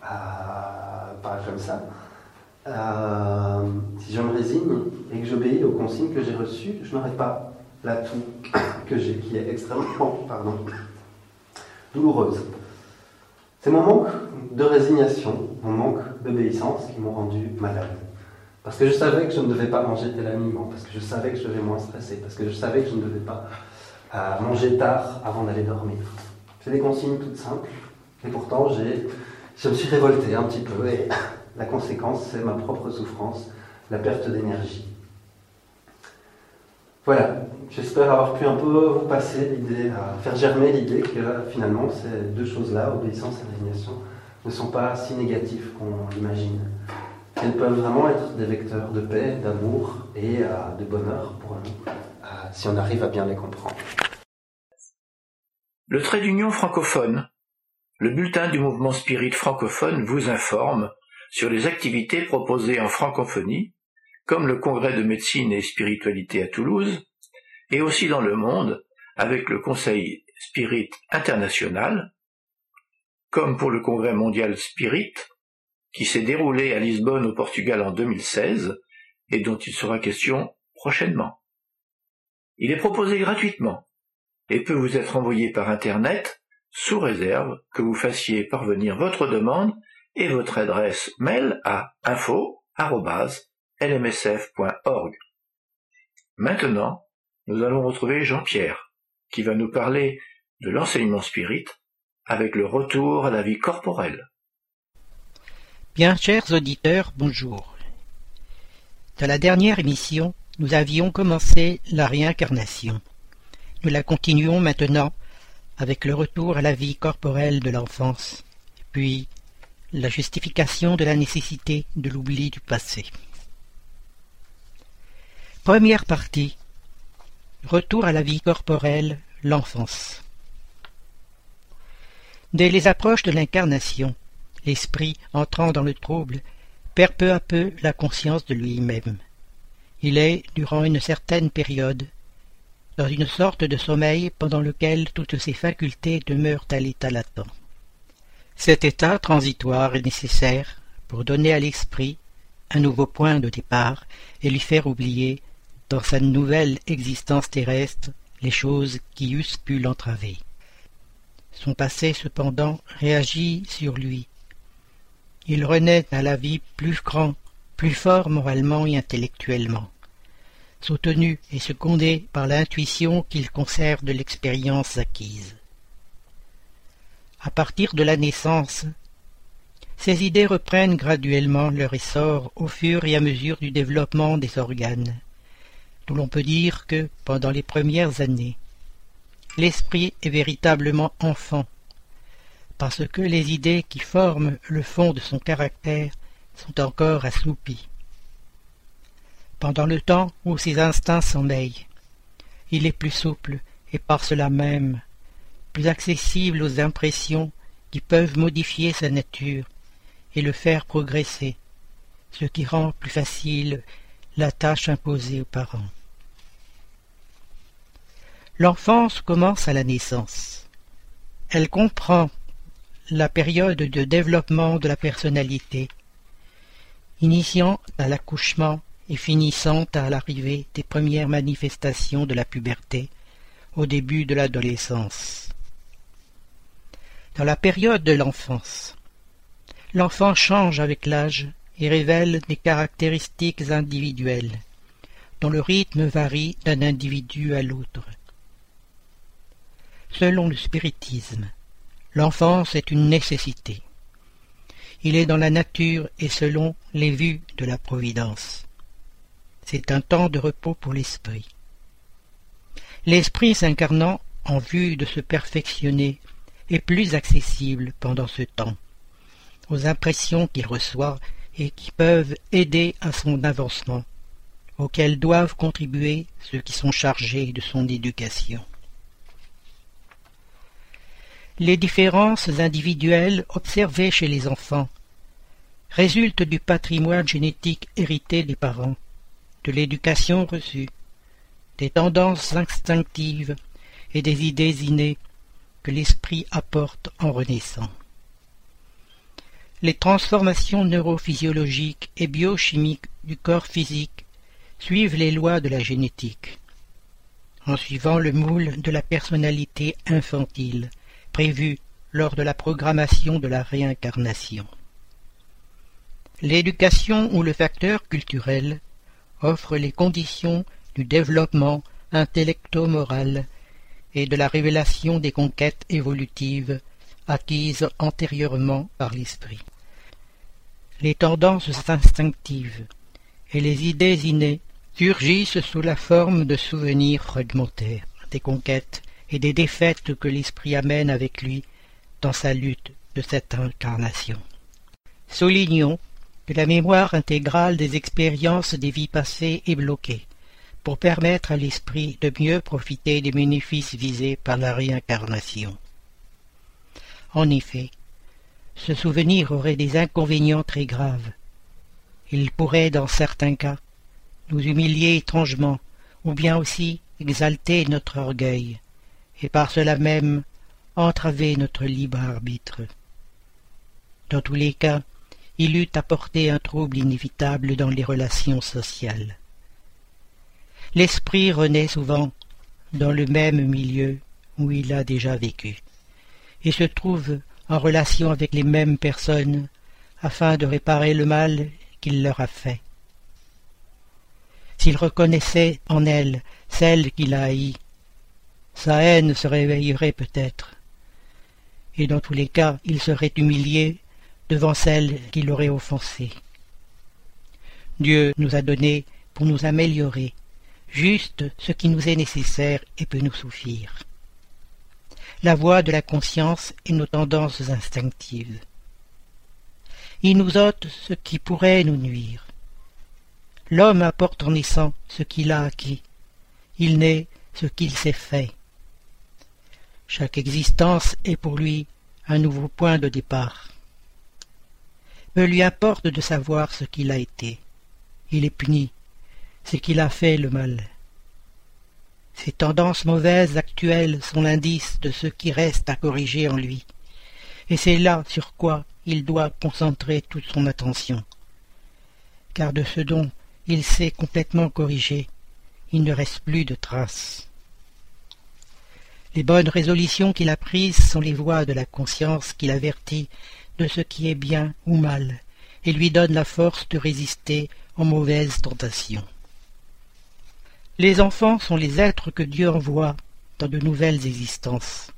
euh, pas comme ça, euh, si je me résigne et que j'obéis aux consignes que j'ai reçues, je n'aurai pas la toux que j'ai, qui est extrêmement pardon, douloureuse. C'est mon manque de résignation, mon manque d'obéissance qui m'ont rendu malade. Parce que je savais que je ne devais pas manger tel aliment, parce que je savais que je devais moins stresser, parce que je savais que je ne devais pas à manger tard avant d'aller dormir. C'est des consignes toutes simples, et pourtant j'ai, je me suis révolté un petit peu, et la conséquence, c'est ma propre souffrance, la perte d'énergie. Voilà, j'espère avoir pu un peu vous passer l'idée, faire germer l'idée que finalement ces deux choses-là, obéissance et résignation, ne sont pas si négatives qu'on l'imagine. Elles peuvent vraiment être des vecteurs de paix, d'amour et euh, de bonheur pour nous, euh, si on arrive à bien les comprendre. Le trait d'union francophone. Le bulletin du mouvement spirit francophone vous informe sur les activités proposées en francophonie, comme le congrès de médecine et spiritualité à Toulouse, et aussi dans le monde, avec le conseil Spirit International, comme pour le Congrès mondial Spirit, qui s'est déroulé à Lisbonne au Portugal en 2016 et dont il sera question prochainement. Il est proposé gratuitement et peut vous être envoyé par Internet sous réserve que vous fassiez parvenir votre demande et votre adresse mail à info.lmsf.org. Maintenant, nous allons retrouver Jean-Pierre, qui va nous parler de l'enseignement spirit avec le retour à la vie corporelle. Bien chers auditeurs, bonjour. Dans la dernière émission, nous avions commencé la réincarnation. Nous la continuons maintenant avec le retour à la vie corporelle de l'enfance, puis la justification de la nécessité de l'oubli du passé. Première partie. Retour à la vie corporelle, l'enfance. Dès les approches de l'incarnation, l'esprit, entrant dans le trouble, perd peu à peu la conscience de lui-même. Il est, durant une certaine période, dans une sorte de sommeil pendant lequel toutes ses facultés demeurent à l'état latent. Cet état transitoire est nécessaire pour donner à l'esprit un nouveau point de départ et lui faire oublier, dans sa nouvelle existence terrestre, les choses qui eussent pu l'entraver. Son passé, cependant, réagit sur lui. Il renaît à la vie plus grand, plus fort moralement et intellectuellement soutenu et secondé par l'intuition qu'il conserve de l'expérience acquise. À partir de la naissance, ces idées reprennent graduellement leur essor au fur et à mesure du développement des organes, d'où l'on peut dire que, pendant les premières années, l'esprit est véritablement enfant, parce que les idées qui forment le fond de son caractère sont encore assoupies pendant le temps où ses instincts sommeillent. Il est plus souple et par cela même plus accessible aux impressions qui peuvent modifier sa nature et le faire progresser, ce qui rend plus facile la tâche imposée aux parents. L'enfance commence à la naissance. Elle comprend la période de développement de la personnalité, initiant à l'accouchement et finissant à l'arrivée des premières manifestations de la puberté, au début de l'adolescence. Dans la période de l'enfance, l'enfant change avec l'âge et révèle des caractéristiques individuelles, dont le rythme varie d'un individu à l'autre. Selon le spiritisme, l'enfance est une nécessité. Il est dans la nature et selon les vues de la Providence. C'est un temps de repos pour l'esprit. L'esprit s'incarnant en vue de se perfectionner est plus accessible pendant ce temps aux impressions qu'il reçoit et qui peuvent aider à son avancement, auxquelles doivent contribuer ceux qui sont chargés de son éducation. Les différences individuelles observées chez les enfants résultent du patrimoine génétique hérité des parents de l'éducation reçue, des tendances instinctives et des idées innées l'esprit apporte en renaissant. Les transformations neurophysiologiques et biochimiques du corps physique suivent les lois de la génétique, en suivant le moule de la personnalité infantile prévue lors de la programmation de la réincarnation. L'éducation ou le facteur culturel offre les conditions du développement intellecto-moral et de la révélation des conquêtes évolutives acquises antérieurement par l'esprit. Les tendances instinctives et les idées innées surgissent sous la forme de souvenirs fragmentaires des conquêtes et des défaites que l'esprit amène avec lui dans sa lutte de cette incarnation. Soulignons que la mémoire intégrale des expériences des vies passées est bloquée, pour permettre à l'esprit de mieux profiter des bénéfices visés par la réincarnation. En effet, ce souvenir aurait des inconvénients très graves. Il pourrait, dans certains cas, nous humilier étrangement, ou bien aussi exalter notre orgueil, et par cela même entraver notre libre arbitre. Dans tous les cas, il eût apporté un trouble inévitable dans les relations sociales. L'esprit renaît souvent dans le même milieu où il a déjà vécu, et se trouve en relation avec les mêmes personnes afin de réparer le mal qu'il leur a fait. S'il reconnaissait en elle celle qu'il a haïe, sa haine se réveillerait peut-être, et dans tous les cas il serait humilié devant celle qui l'aurait offensé. Dieu nous a donné pour nous améliorer juste ce qui nous est nécessaire et peut nous suffire. La voix de la conscience et nos tendances instinctives. Il nous ôte ce qui pourrait nous nuire. L'homme apporte en naissant ce qu'il a acquis. Il naît ce qu'il s'est fait. Chaque existence est pour lui un nouveau point de départ. Peu lui importe de savoir ce qu'il a été. Il est puni, c'est qu'il a fait le mal. Ces tendances mauvaises actuelles sont l'indice de ce qui reste à corriger en lui, et c'est là sur quoi il doit concentrer toute son attention. Car de ce dont il s'est complètement corrigé, il ne reste plus de traces. Les bonnes résolutions qu'il a prises sont les voies de la conscience qui l'avertit de ce qui est bien ou mal, et lui donne la force de résister aux mauvaises tentations. Les enfants sont les êtres que Dieu envoie dans de nouvelles existences.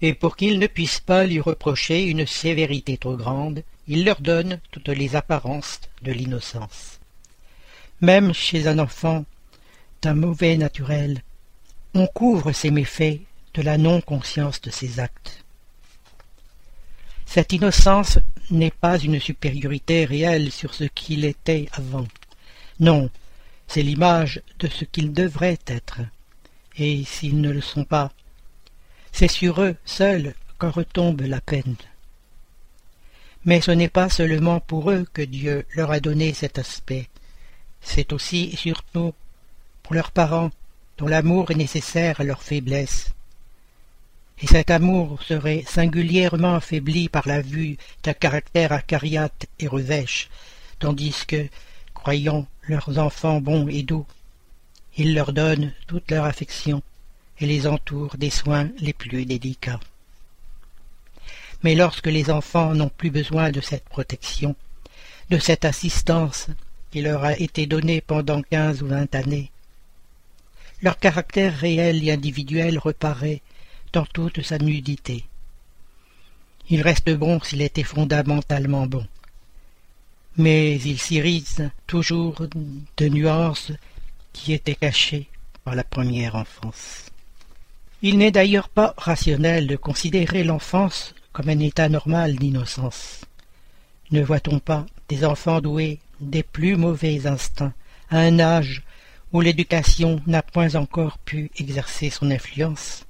Et pour qu'ils ne puissent pas lui reprocher une sévérité trop grande, il leur donne toutes les apparences de l'innocence. Même chez un enfant d'un mauvais naturel, on couvre ses méfaits de la non-conscience de ses actes. Cette innocence n'est pas une supériorité réelle sur ce qu'il était avant. Non, c'est l'image de ce qu'ils devraient être. Et s'ils ne le sont pas, c'est sur eux seuls qu'en retombe la peine. Mais ce n'est pas seulement pour eux que Dieu leur a donné cet aspect, c'est aussi et surtout pour leurs parents, dont l'amour est nécessaire à leur faiblesse. Et cet amour serait singulièrement affaibli par la vue d'un caractère acariate et revêche, tandis que, croyant leurs enfants bons et doux. Ils leur donnent toute leur affection et les entourent des soins les plus délicats. Mais lorsque les enfants n'ont plus besoin de cette protection, de cette assistance qui leur a été donnée pendant quinze ou vingt années, leur caractère réel et individuel reparaît dans toute sa nudité. Il reste bon s'il était fondamentalement bon mais il s'irise toujours de nuances qui étaient cachées par la première enfance. Il n'est d'ailleurs pas rationnel de considérer l'enfance comme un état normal d'innocence. Ne voit-on pas des enfants doués des plus mauvais instincts à un âge où l'éducation n'a point encore pu exercer son influence?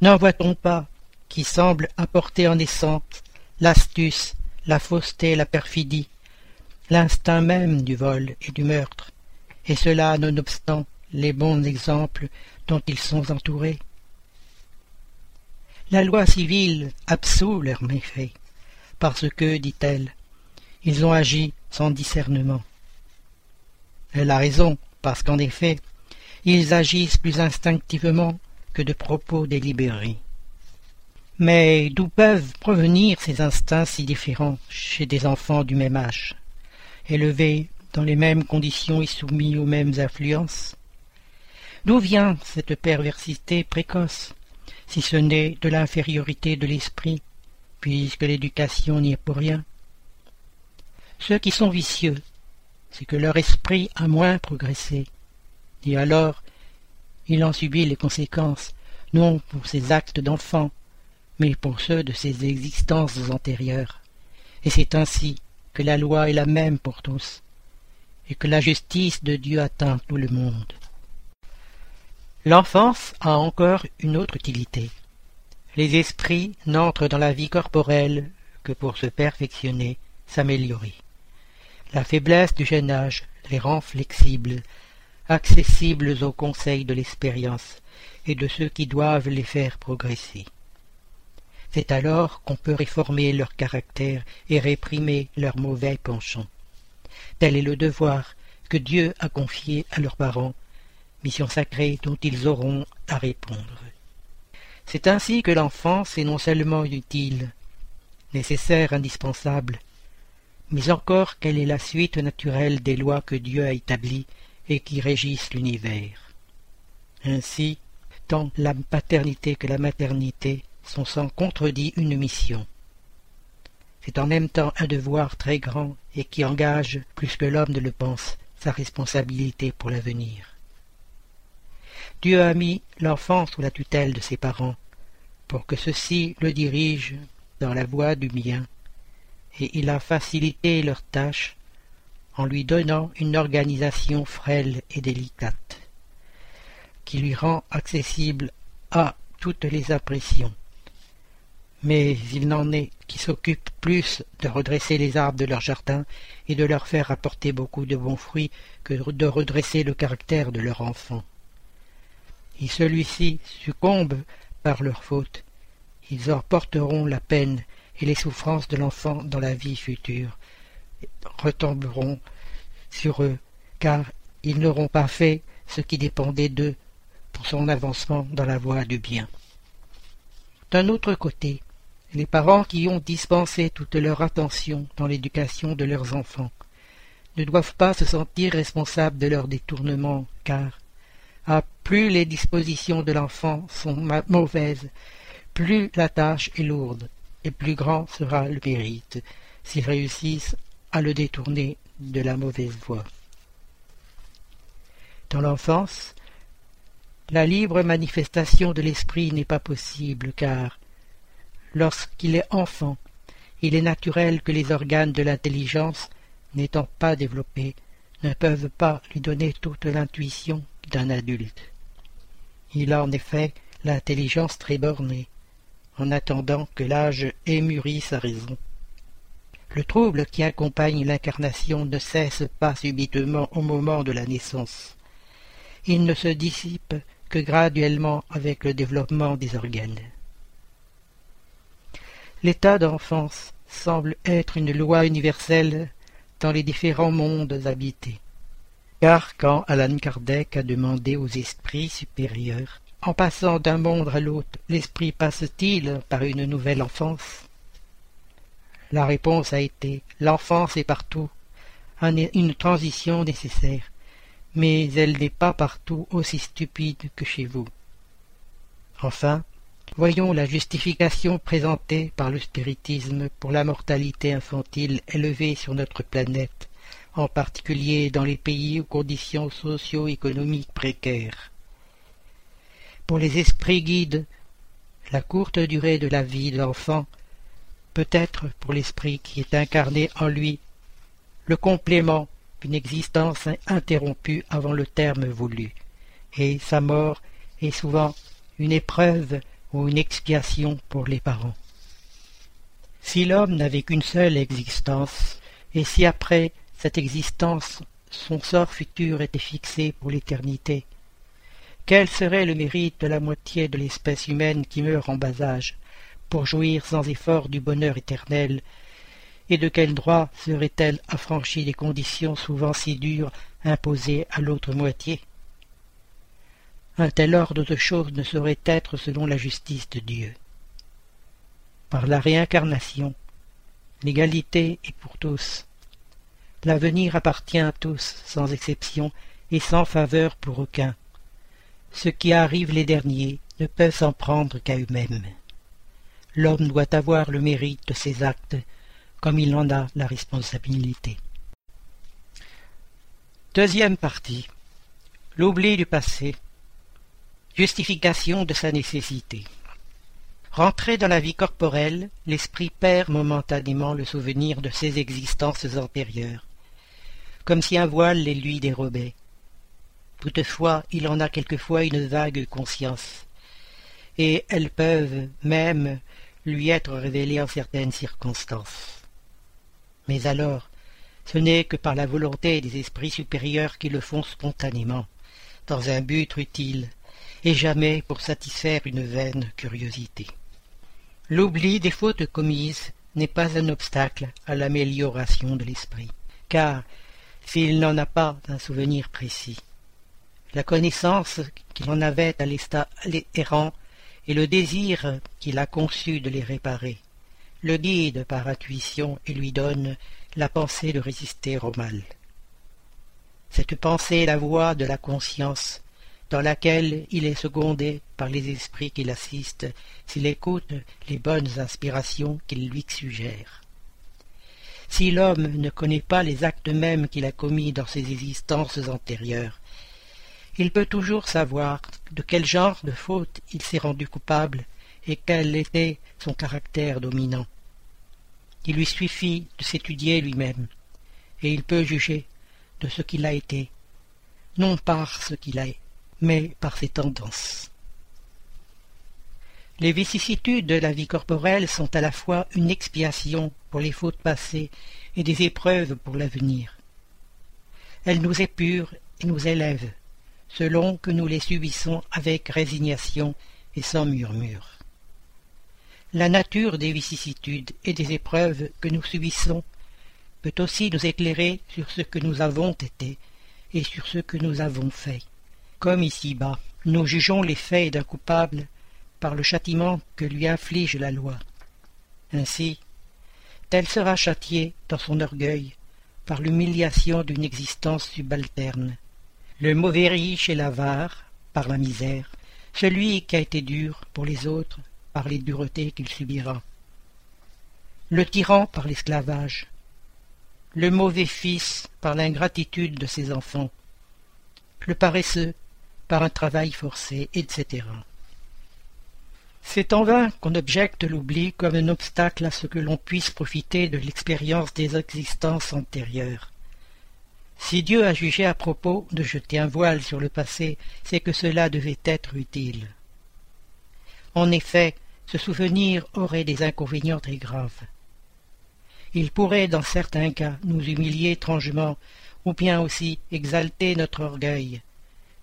N'en voit-on pas qui semblent apporter en naissance l'astuce la fausseté, la perfidie, l'instinct même du vol et du meurtre, et cela nonobstant les bons exemples dont ils sont entourés. La loi civile absout leurs méfaits, parce que, dit-elle, ils ont agi sans discernement. Elle a raison, parce qu'en effet, ils agissent plus instinctivement que de propos délibérés. Mais d'où peuvent provenir ces instincts si différents chez des enfants du même âge, élevés dans les mêmes conditions et soumis aux mêmes influences? D'où vient cette perversité précoce, si ce n'est de l'infériorité de l'esprit, puisque l'éducation n'y est pour rien? Ceux qui sont vicieux, c'est que leur esprit a moins progressé, et alors il en subit les conséquences, non pour ses actes d'enfant, pour ceux de ses existences antérieures. Et c'est ainsi que la loi est la même pour tous, et que la justice de Dieu atteint tout le monde. L'enfance a encore une autre utilité. Les esprits n'entrent dans la vie corporelle que pour se perfectionner, s'améliorer. La faiblesse du jeune âge les rend flexibles, accessibles aux conseils de l'expérience, et de ceux qui doivent les faire progresser. C'est alors qu'on peut réformer leur caractère et réprimer leurs mauvais penchants. Tel est le devoir que Dieu a confié à leurs parents, mission sacrée dont ils auront à répondre. C'est ainsi que l'enfance est non seulement utile, nécessaire, indispensable, mais encore qu'elle est la suite naturelle des lois que Dieu a établies et qui régissent l'univers. Ainsi, tant la paternité que la maternité sont sans contredit une mission. C'est en même temps un devoir très grand et qui engage, plus que l'homme ne le pense, sa responsabilité pour l'avenir. Dieu a mis l'enfant sous la tutelle de ses parents, pour que ceux-ci le dirigent dans la voie du bien, et il a facilité leur tâche en lui donnant une organisation frêle et délicate, qui lui rend accessible à toutes les impressions, mais il n'en est qui s'occupent plus de redresser les arbres de leur jardin et de leur faire apporter beaucoup de bons fruits que de redresser le caractère de leur enfant. Et celui-ci succombe par leur faute, ils en porteront la peine et les souffrances de l'enfant dans la vie future retomberont sur eux, car ils n'auront pas fait ce qui dépendait d'eux pour son avancement dans la voie du bien. D'un autre côté, les parents qui ont dispensé toute leur attention dans l'éducation de leurs enfants ne doivent pas se sentir responsables de leur détournement, car à plus les dispositions de l'enfant sont mauvaises, plus la tâche est lourde, et plus grand sera le mérite s'ils réussissent à le détourner de la mauvaise voie. Dans l'enfance, la libre manifestation de l'esprit n'est pas possible, car lorsqu'il est enfant, il est naturel que les organes de l'intelligence, n'étant pas développés, ne peuvent pas lui donner toute l'intuition d'un adulte. Il a en effet l'intelligence très bornée, en attendant que l'âge ait mûri sa raison. Le trouble qui accompagne l'incarnation ne cesse pas subitement au moment de la naissance. Il ne se dissipe que graduellement avec le développement des organes. L'état d'enfance semble être une loi universelle dans les différents mondes habités. Car quand Alan Kardec a demandé aux esprits supérieurs, en passant d'un monde à l'autre, l'esprit passe-t-il par une nouvelle enfance? La réponse a été l'enfance est partout, une transition nécessaire, mais elle n'est pas partout aussi stupide que chez vous. Enfin, Voyons la justification présentée par le spiritisme pour la mortalité infantile élevée sur notre planète, en particulier dans les pays aux conditions socio-économiques précaires. Pour les esprits guides, la courte durée de la vie de l'enfant peut être pour l'esprit qui est incarné en lui le complément d'une existence interrompue avant le terme voulu, et sa mort est souvent une épreuve ou une expiation pour les parents. Si l'homme n'avait qu'une seule existence, et si après cette existence son sort futur était fixé pour l'éternité, quel serait le mérite de la moitié de l'espèce humaine qui meurt en bas âge, pour jouir sans effort du bonheur éternel, et de quel droit serait-elle affranchie des conditions souvent si dures imposées à l'autre moitié? Un tel ordre de choses ne saurait être selon la justice de Dieu. Par la réincarnation, l'égalité est pour tous. L'avenir appartient à tous, sans exception, et sans faveur pour aucun. Ceux qui arrivent les derniers ne peuvent s'en prendre qu'à eux-mêmes. L'homme doit avoir le mérite de ses actes, comme il en a la responsabilité. Deuxième partie. L'oubli du passé. Justification de sa nécessité. Rentré dans la vie corporelle, l'esprit perd momentanément le souvenir de ses existences antérieures, comme si un voile les lui dérobait. Toutefois, il en a quelquefois une vague conscience, et elles peuvent même lui être révélées en certaines circonstances. Mais alors, ce n'est que par la volonté des esprits supérieurs qui le font spontanément, dans un but utile, et jamais pour satisfaire une vaine curiosité. L'oubli des fautes commises n'est pas un obstacle à l'amélioration de l'esprit, car s'il n'en a pas un souvenir précis, la connaissance qu'il en avait à l'état errant et le désir qu'il a conçu de les réparer le guide par intuition et lui donne la pensée de résister au mal. Cette pensée est la voix de la conscience, dans laquelle il est secondé par les esprits qui l'assistent s'il écoute les bonnes inspirations qu'il lui suggère. Si l'homme ne connaît pas les actes mêmes qu'il a commis dans ses existences antérieures, il peut toujours savoir de quel genre de faute il s'est rendu coupable et quel était son caractère dominant. Il lui suffit de s'étudier lui-même, et il peut juger de ce qu'il a été, non par ce qu'il est, mais par ses tendances. Les vicissitudes de la vie corporelle sont à la fois une expiation pour les fautes passées et des épreuves pour l'avenir. Elles nous épurent et nous élèvent, selon que nous les subissons avec résignation et sans murmure. La nature des vicissitudes et des épreuves que nous subissons peut aussi nous éclairer sur ce que nous avons été et sur ce que nous avons fait. Comme ici-bas, nous jugeons les faits d'un coupable par le châtiment que lui inflige la loi. Ainsi, tel sera châtié dans son orgueil par l'humiliation d'une existence subalterne. Le mauvais riche et l'avare par la misère, celui qui a été dur pour les autres par les duretés qu'il subira. Le tyran par l'esclavage, le mauvais fils par l'ingratitude de ses enfants, le paresseux par un travail forcé, etc. C'est en vain qu'on objecte l'oubli comme un obstacle à ce que l'on puisse profiter de l'expérience des existences antérieures. Si Dieu a jugé à propos de jeter un voile sur le passé, c'est que cela devait être utile. En effet, ce souvenir aurait des inconvénients très graves. Il pourrait, dans certains cas, nous humilier étrangement, ou bien aussi exalter notre orgueil,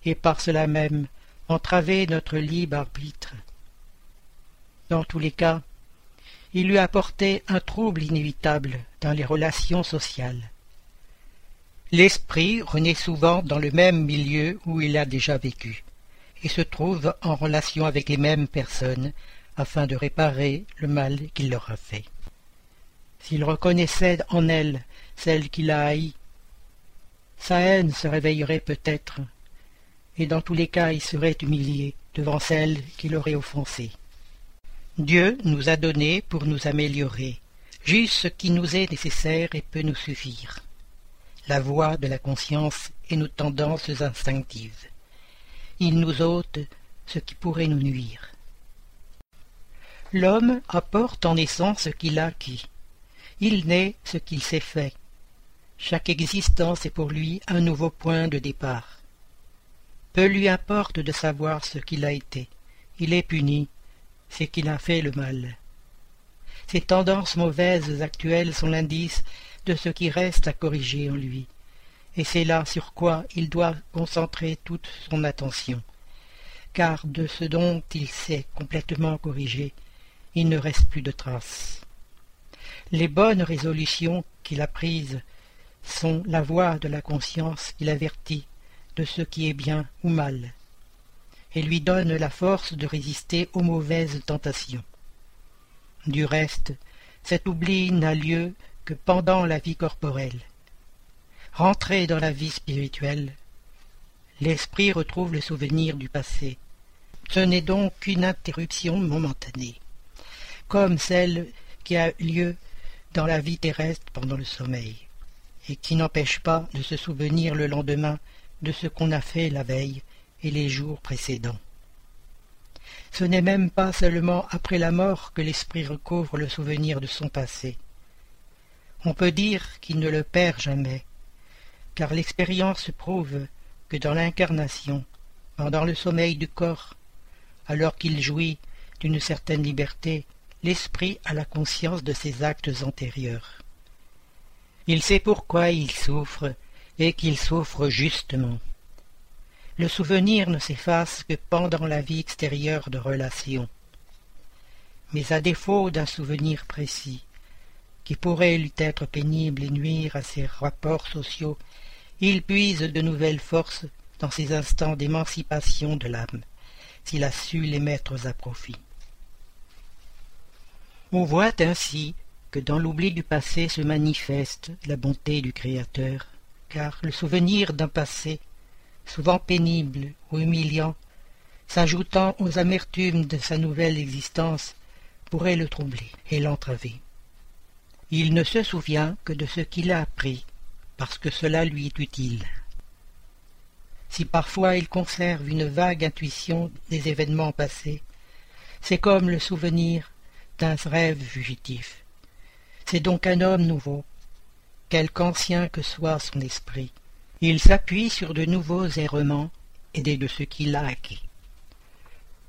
et par cela même entraver notre libre arbitre. Dans tous les cas, il lui apportait un trouble inévitable dans les relations sociales. L'esprit renaît souvent dans le même milieu où il a déjà vécu, et se trouve en relation avec les mêmes personnes, afin de réparer le mal qu'il leur a fait. S'il reconnaissait en elle celle qu'il a haïe, sa haine se réveillerait peut-être, et dans tous les cas il serait humilié devant celle qui l'aurait offensé. Dieu nous a donné pour nous améliorer, juste ce qui nous est nécessaire et peut nous suffire. La voix de la conscience et nos tendances instinctives. Il nous ôte ce qui pourrait nous nuire. L'homme apporte en essence ce qu'il a acquis. Il naît ce qu'il s'est fait. Chaque existence est pour lui un nouveau point de départ. Peu lui importe de savoir ce qu'il a été. Il est puni, c'est qu'il a fait le mal. Ces tendances mauvaises actuelles sont l'indice de ce qui reste à corriger en lui, et c'est là sur quoi il doit concentrer toute son attention, car de ce dont il s'est complètement corrigé, il ne reste plus de traces. Les bonnes résolutions qu'il a prises sont la voix de la conscience qui l'avertit de ce qui est bien ou mal, et lui donne la force de résister aux mauvaises tentations. Du reste, cet oubli n'a lieu que pendant la vie corporelle. Rentré dans la vie spirituelle, l'esprit retrouve le souvenir du passé. Ce n'est donc qu'une interruption momentanée comme celle qui a lieu dans la vie terrestre pendant le sommeil, et qui n'empêche pas de se souvenir le lendemain de ce qu'on a fait la veille et les jours précédents. Ce n'est même pas seulement après la mort que l'esprit recouvre le souvenir de son passé. On peut dire qu'il ne le perd jamais, car l'expérience prouve que dans l'incarnation, pendant le sommeil du corps, alors qu'il jouit d'une certaine liberté, l'esprit a la conscience de ses actes antérieurs. Il sait pourquoi il souffre, et qu'il souffre justement. le souvenir ne s'efface que pendant la vie extérieure de relations. Mais à défaut d'un souvenir précis, qui pourrait lui être pénible et nuire à ses rapports sociaux, il puise de nouvelles forces dans ces instants d'émancipation de l'âme, s'il a su les mettre à profit. On voit ainsi que dans l'oubli du passé se manifeste la bonté du Créateur, car le souvenir d'un passé, souvent pénible ou humiliant, s'ajoutant aux amertumes de sa nouvelle existence, pourrait le troubler et l'entraver. Il ne se souvient que de ce qu'il a appris, parce que cela lui est utile. Si parfois il conserve une vague intuition des événements passés, c'est comme le souvenir d'un rêve fugitif. C'est donc un homme nouveau, quelque ancien que soit son esprit. Il s'appuie sur de nouveaux errements, aidé de ce qu'il a acquis.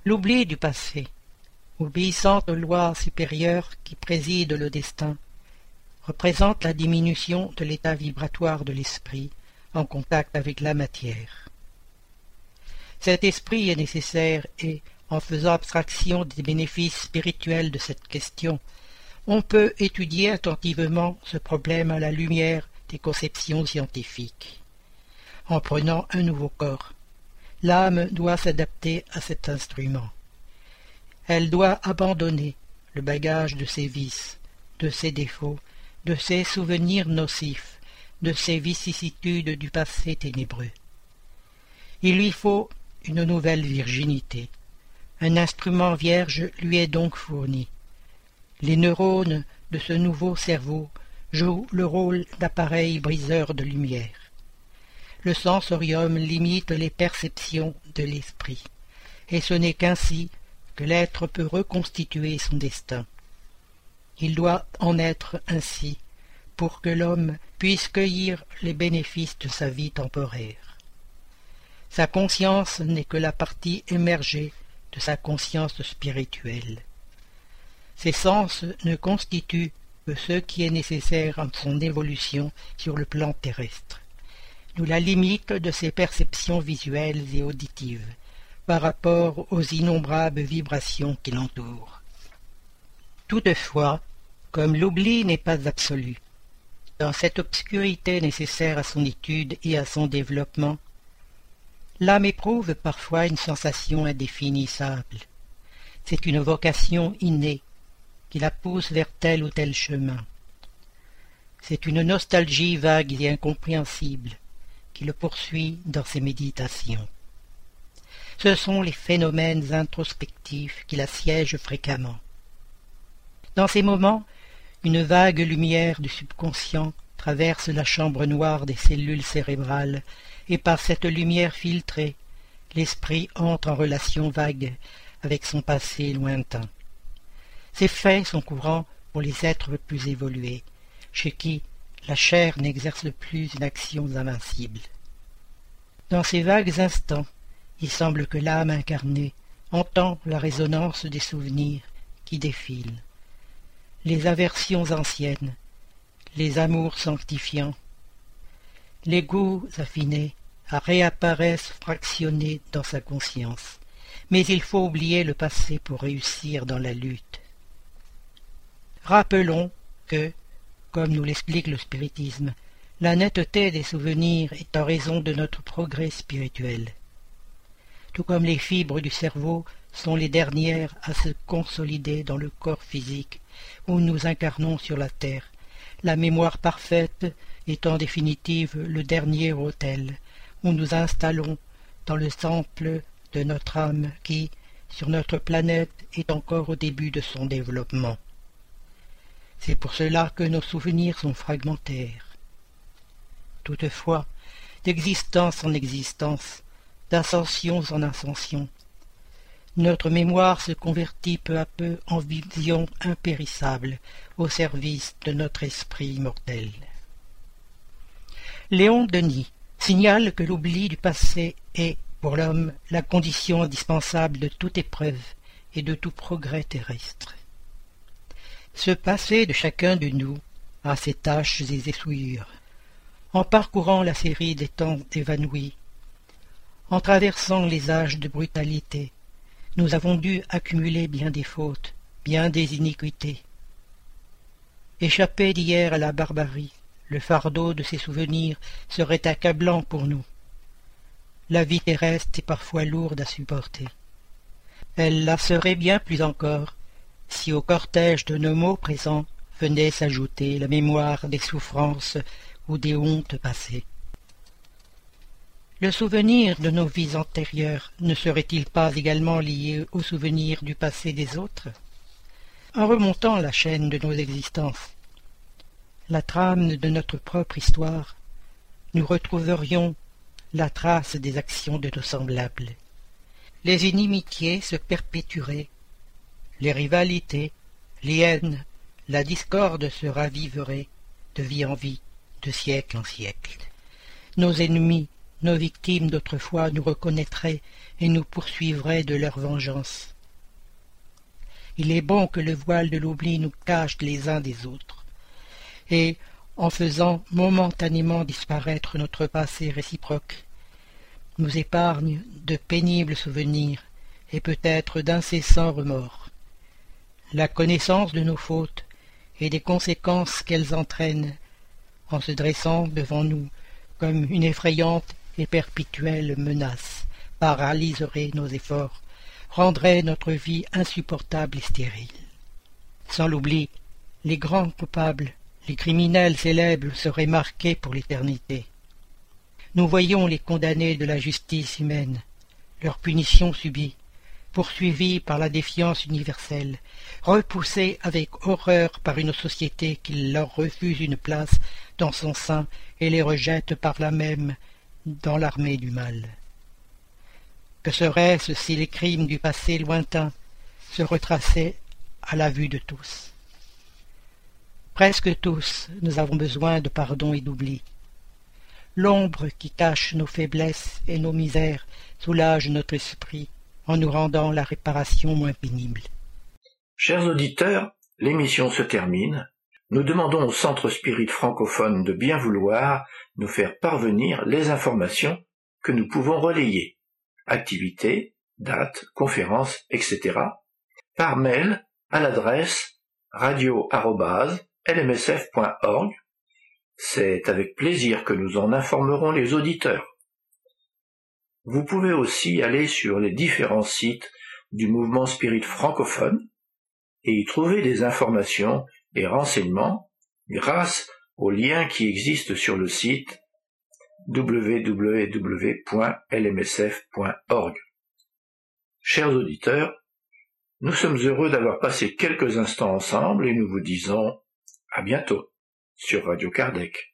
L'oubli du passé, obéissant aux lois supérieures qui président le destin, représente la diminution de l'état vibratoire de l'esprit en contact avec la matière. Cet esprit est nécessaire et, en faisant abstraction des bénéfices spirituels de cette question, on peut étudier attentivement ce problème à la lumière des conceptions scientifiques. En prenant un nouveau corps, l'âme doit s'adapter à cet instrument. Elle doit abandonner le bagage de ses vices, de ses défauts, de ses souvenirs nocifs, de ses vicissitudes du passé ténébreux. Il lui faut une nouvelle virginité. Un instrument vierge lui est donc fourni. Les neurones de ce nouveau cerveau jouent le rôle d'appareil briseur de lumière. Le sensorium limite les perceptions de l'esprit, et ce n'est qu'ainsi que l'être peut reconstituer son destin. Il doit en être ainsi pour que l'homme puisse cueillir les bénéfices de sa vie temporaire. Sa conscience n'est que la partie émergée de sa conscience spirituelle. Ses sens ne constituent que ce qui est nécessaire à son évolution sur le plan terrestre, nous la limite de ses perceptions visuelles et auditives par rapport aux innombrables vibrations qui l'entourent. Toutefois, comme l'oubli n'est pas absolu, dans cette obscurité nécessaire à son étude et à son développement, l'âme éprouve parfois une sensation indéfinissable. C'est une vocation innée qui la pousse vers tel ou tel chemin. C'est une nostalgie vague et incompréhensible qui le poursuit dans ses méditations. Ce sont les phénomènes introspectifs qui l'assiègent fréquemment. Dans ces moments, une vague lumière du subconscient traverse la chambre noire des cellules cérébrales, et par cette lumière filtrée, l'esprit entre en relation vague avec son passé lointain. Ces faits sont courants pour les êtres plus évolués, chez qui la chair n'exerce plus une action invincible. Dans ces vagues instants, il semble que l'âme incarnée entend la résonance des souvenirs qui défilent, les aversions anciennes, les amours sanctifiants, les goûts affinés réapparaissent fractionnés dans sa conscience. Mais il faut oublier le passé pour réussir dans la lutte. Rappelons que, comme nous l'explique le spiritisme, la netteté des souvenirs est en raison de notre progrès spirituel. Tout comme les fibres du cerveau sont les dernières à se consolider dans le corps physique où nous incarnons sur la terre, la mémoire parfaite est en définitive le dernier autel où nous installons dans le temple de notre âme qui, sur notre planète, est encore au début de son développement. C'est pour cela que nos souvenirs sont fragmentaires. Toutefois, d'existence en existence, d'ascension en ascension, notre mémoire se convertit peu à peu en vision impérissable au service de notre esprit immortel. Léon Denis signale que l'oubli du passé est, pour l'homme, la condition indispensable de toute épreuve et de tout progrès terrestre. Ce passé de chacun de nous a ses tâches et ses souillures. En parcourant la série des temps évanouis, En traversant les âges de brutalité, nous avons dû accumuler bien des fautes, bien des iniquités. Échappé d'hier à la barbarie, le fardeau de ces souvenirs serait accablant pour nous. La vie terrestre est parfois lourde à supporter. Elle la serait bien plus encore si au cortège de nos mots présents venait s'ajouter la mémoire des souffrances ou des hontes passées. Le souvenir de nos vies antérieures ne serait-il pas également lié au souvenir du passé des autres? En remontant la chaîne de nos existences, la trame de notre propre histoire, nous retrouverions la trace des actions de nos semblables. Les inimitiés se perpétueraient, les rivalités, les haines, la discorde se raviveraient de vie en vie, de siècle en siècle. Nos ennemis, nos victimes d'autrefois nous reconnaîtraient et nous poursuivraient de leur vengeance. Il est bon que le voile de l'oubli nous cache les uns des autres et, en faisant momentanément disparaître notre passé réciproque, nous épargne de pénibles souvenirs et peut-être d'incessants remords. La connaissance de nos fautes et des conséquences qu'elles entraînent, en se dressant devant nous comme une effrayante et perpétuelle menace, paralyserait nos efforts, rendrait notre vie insupportable et stérile. Sans l'oubli, les grands coupables les criminels célèbres seraient marqués pour l'éternité. Nous voyons les condamnés de la justice humaine, leur punition subie, poursuivis par la défiance universelle, repoussés avec horreur par une société qui leur refuse une place dans son sein et les rejette par là même dans l'armée du mal. Que serait-ce si les crimes du passé lointain se retraçaient à la vue de tous? Presque tous, nous avons besoin de pardon et d'oubli. L'ombre qui cache nos faiblesses et nos misères soulage notre esprit en nous rendant la réparation moins pénible. Chers auditeurs, l'émission se termine. Nous demandons au Centre Spirit francophone de bien vouloir nous faire parvenir les informations que nous pouvons relayer. Activités, dates, conférences, etc. par mail à l'adresse radio lmsf.org. C'est avec plaisir que nous en informerons les auditeurs. Vous pouvez aussi aller sur les différents sites du mouvement spirit francophone et y trouver des informations et renseignements grâce aux liens qui existent sur le site www.lmsf.org. Chers auditeurs, nous sommes heureux d'avoir passé quelques instants ensemble et nous vous disons à bientôt sur Radio Kardec.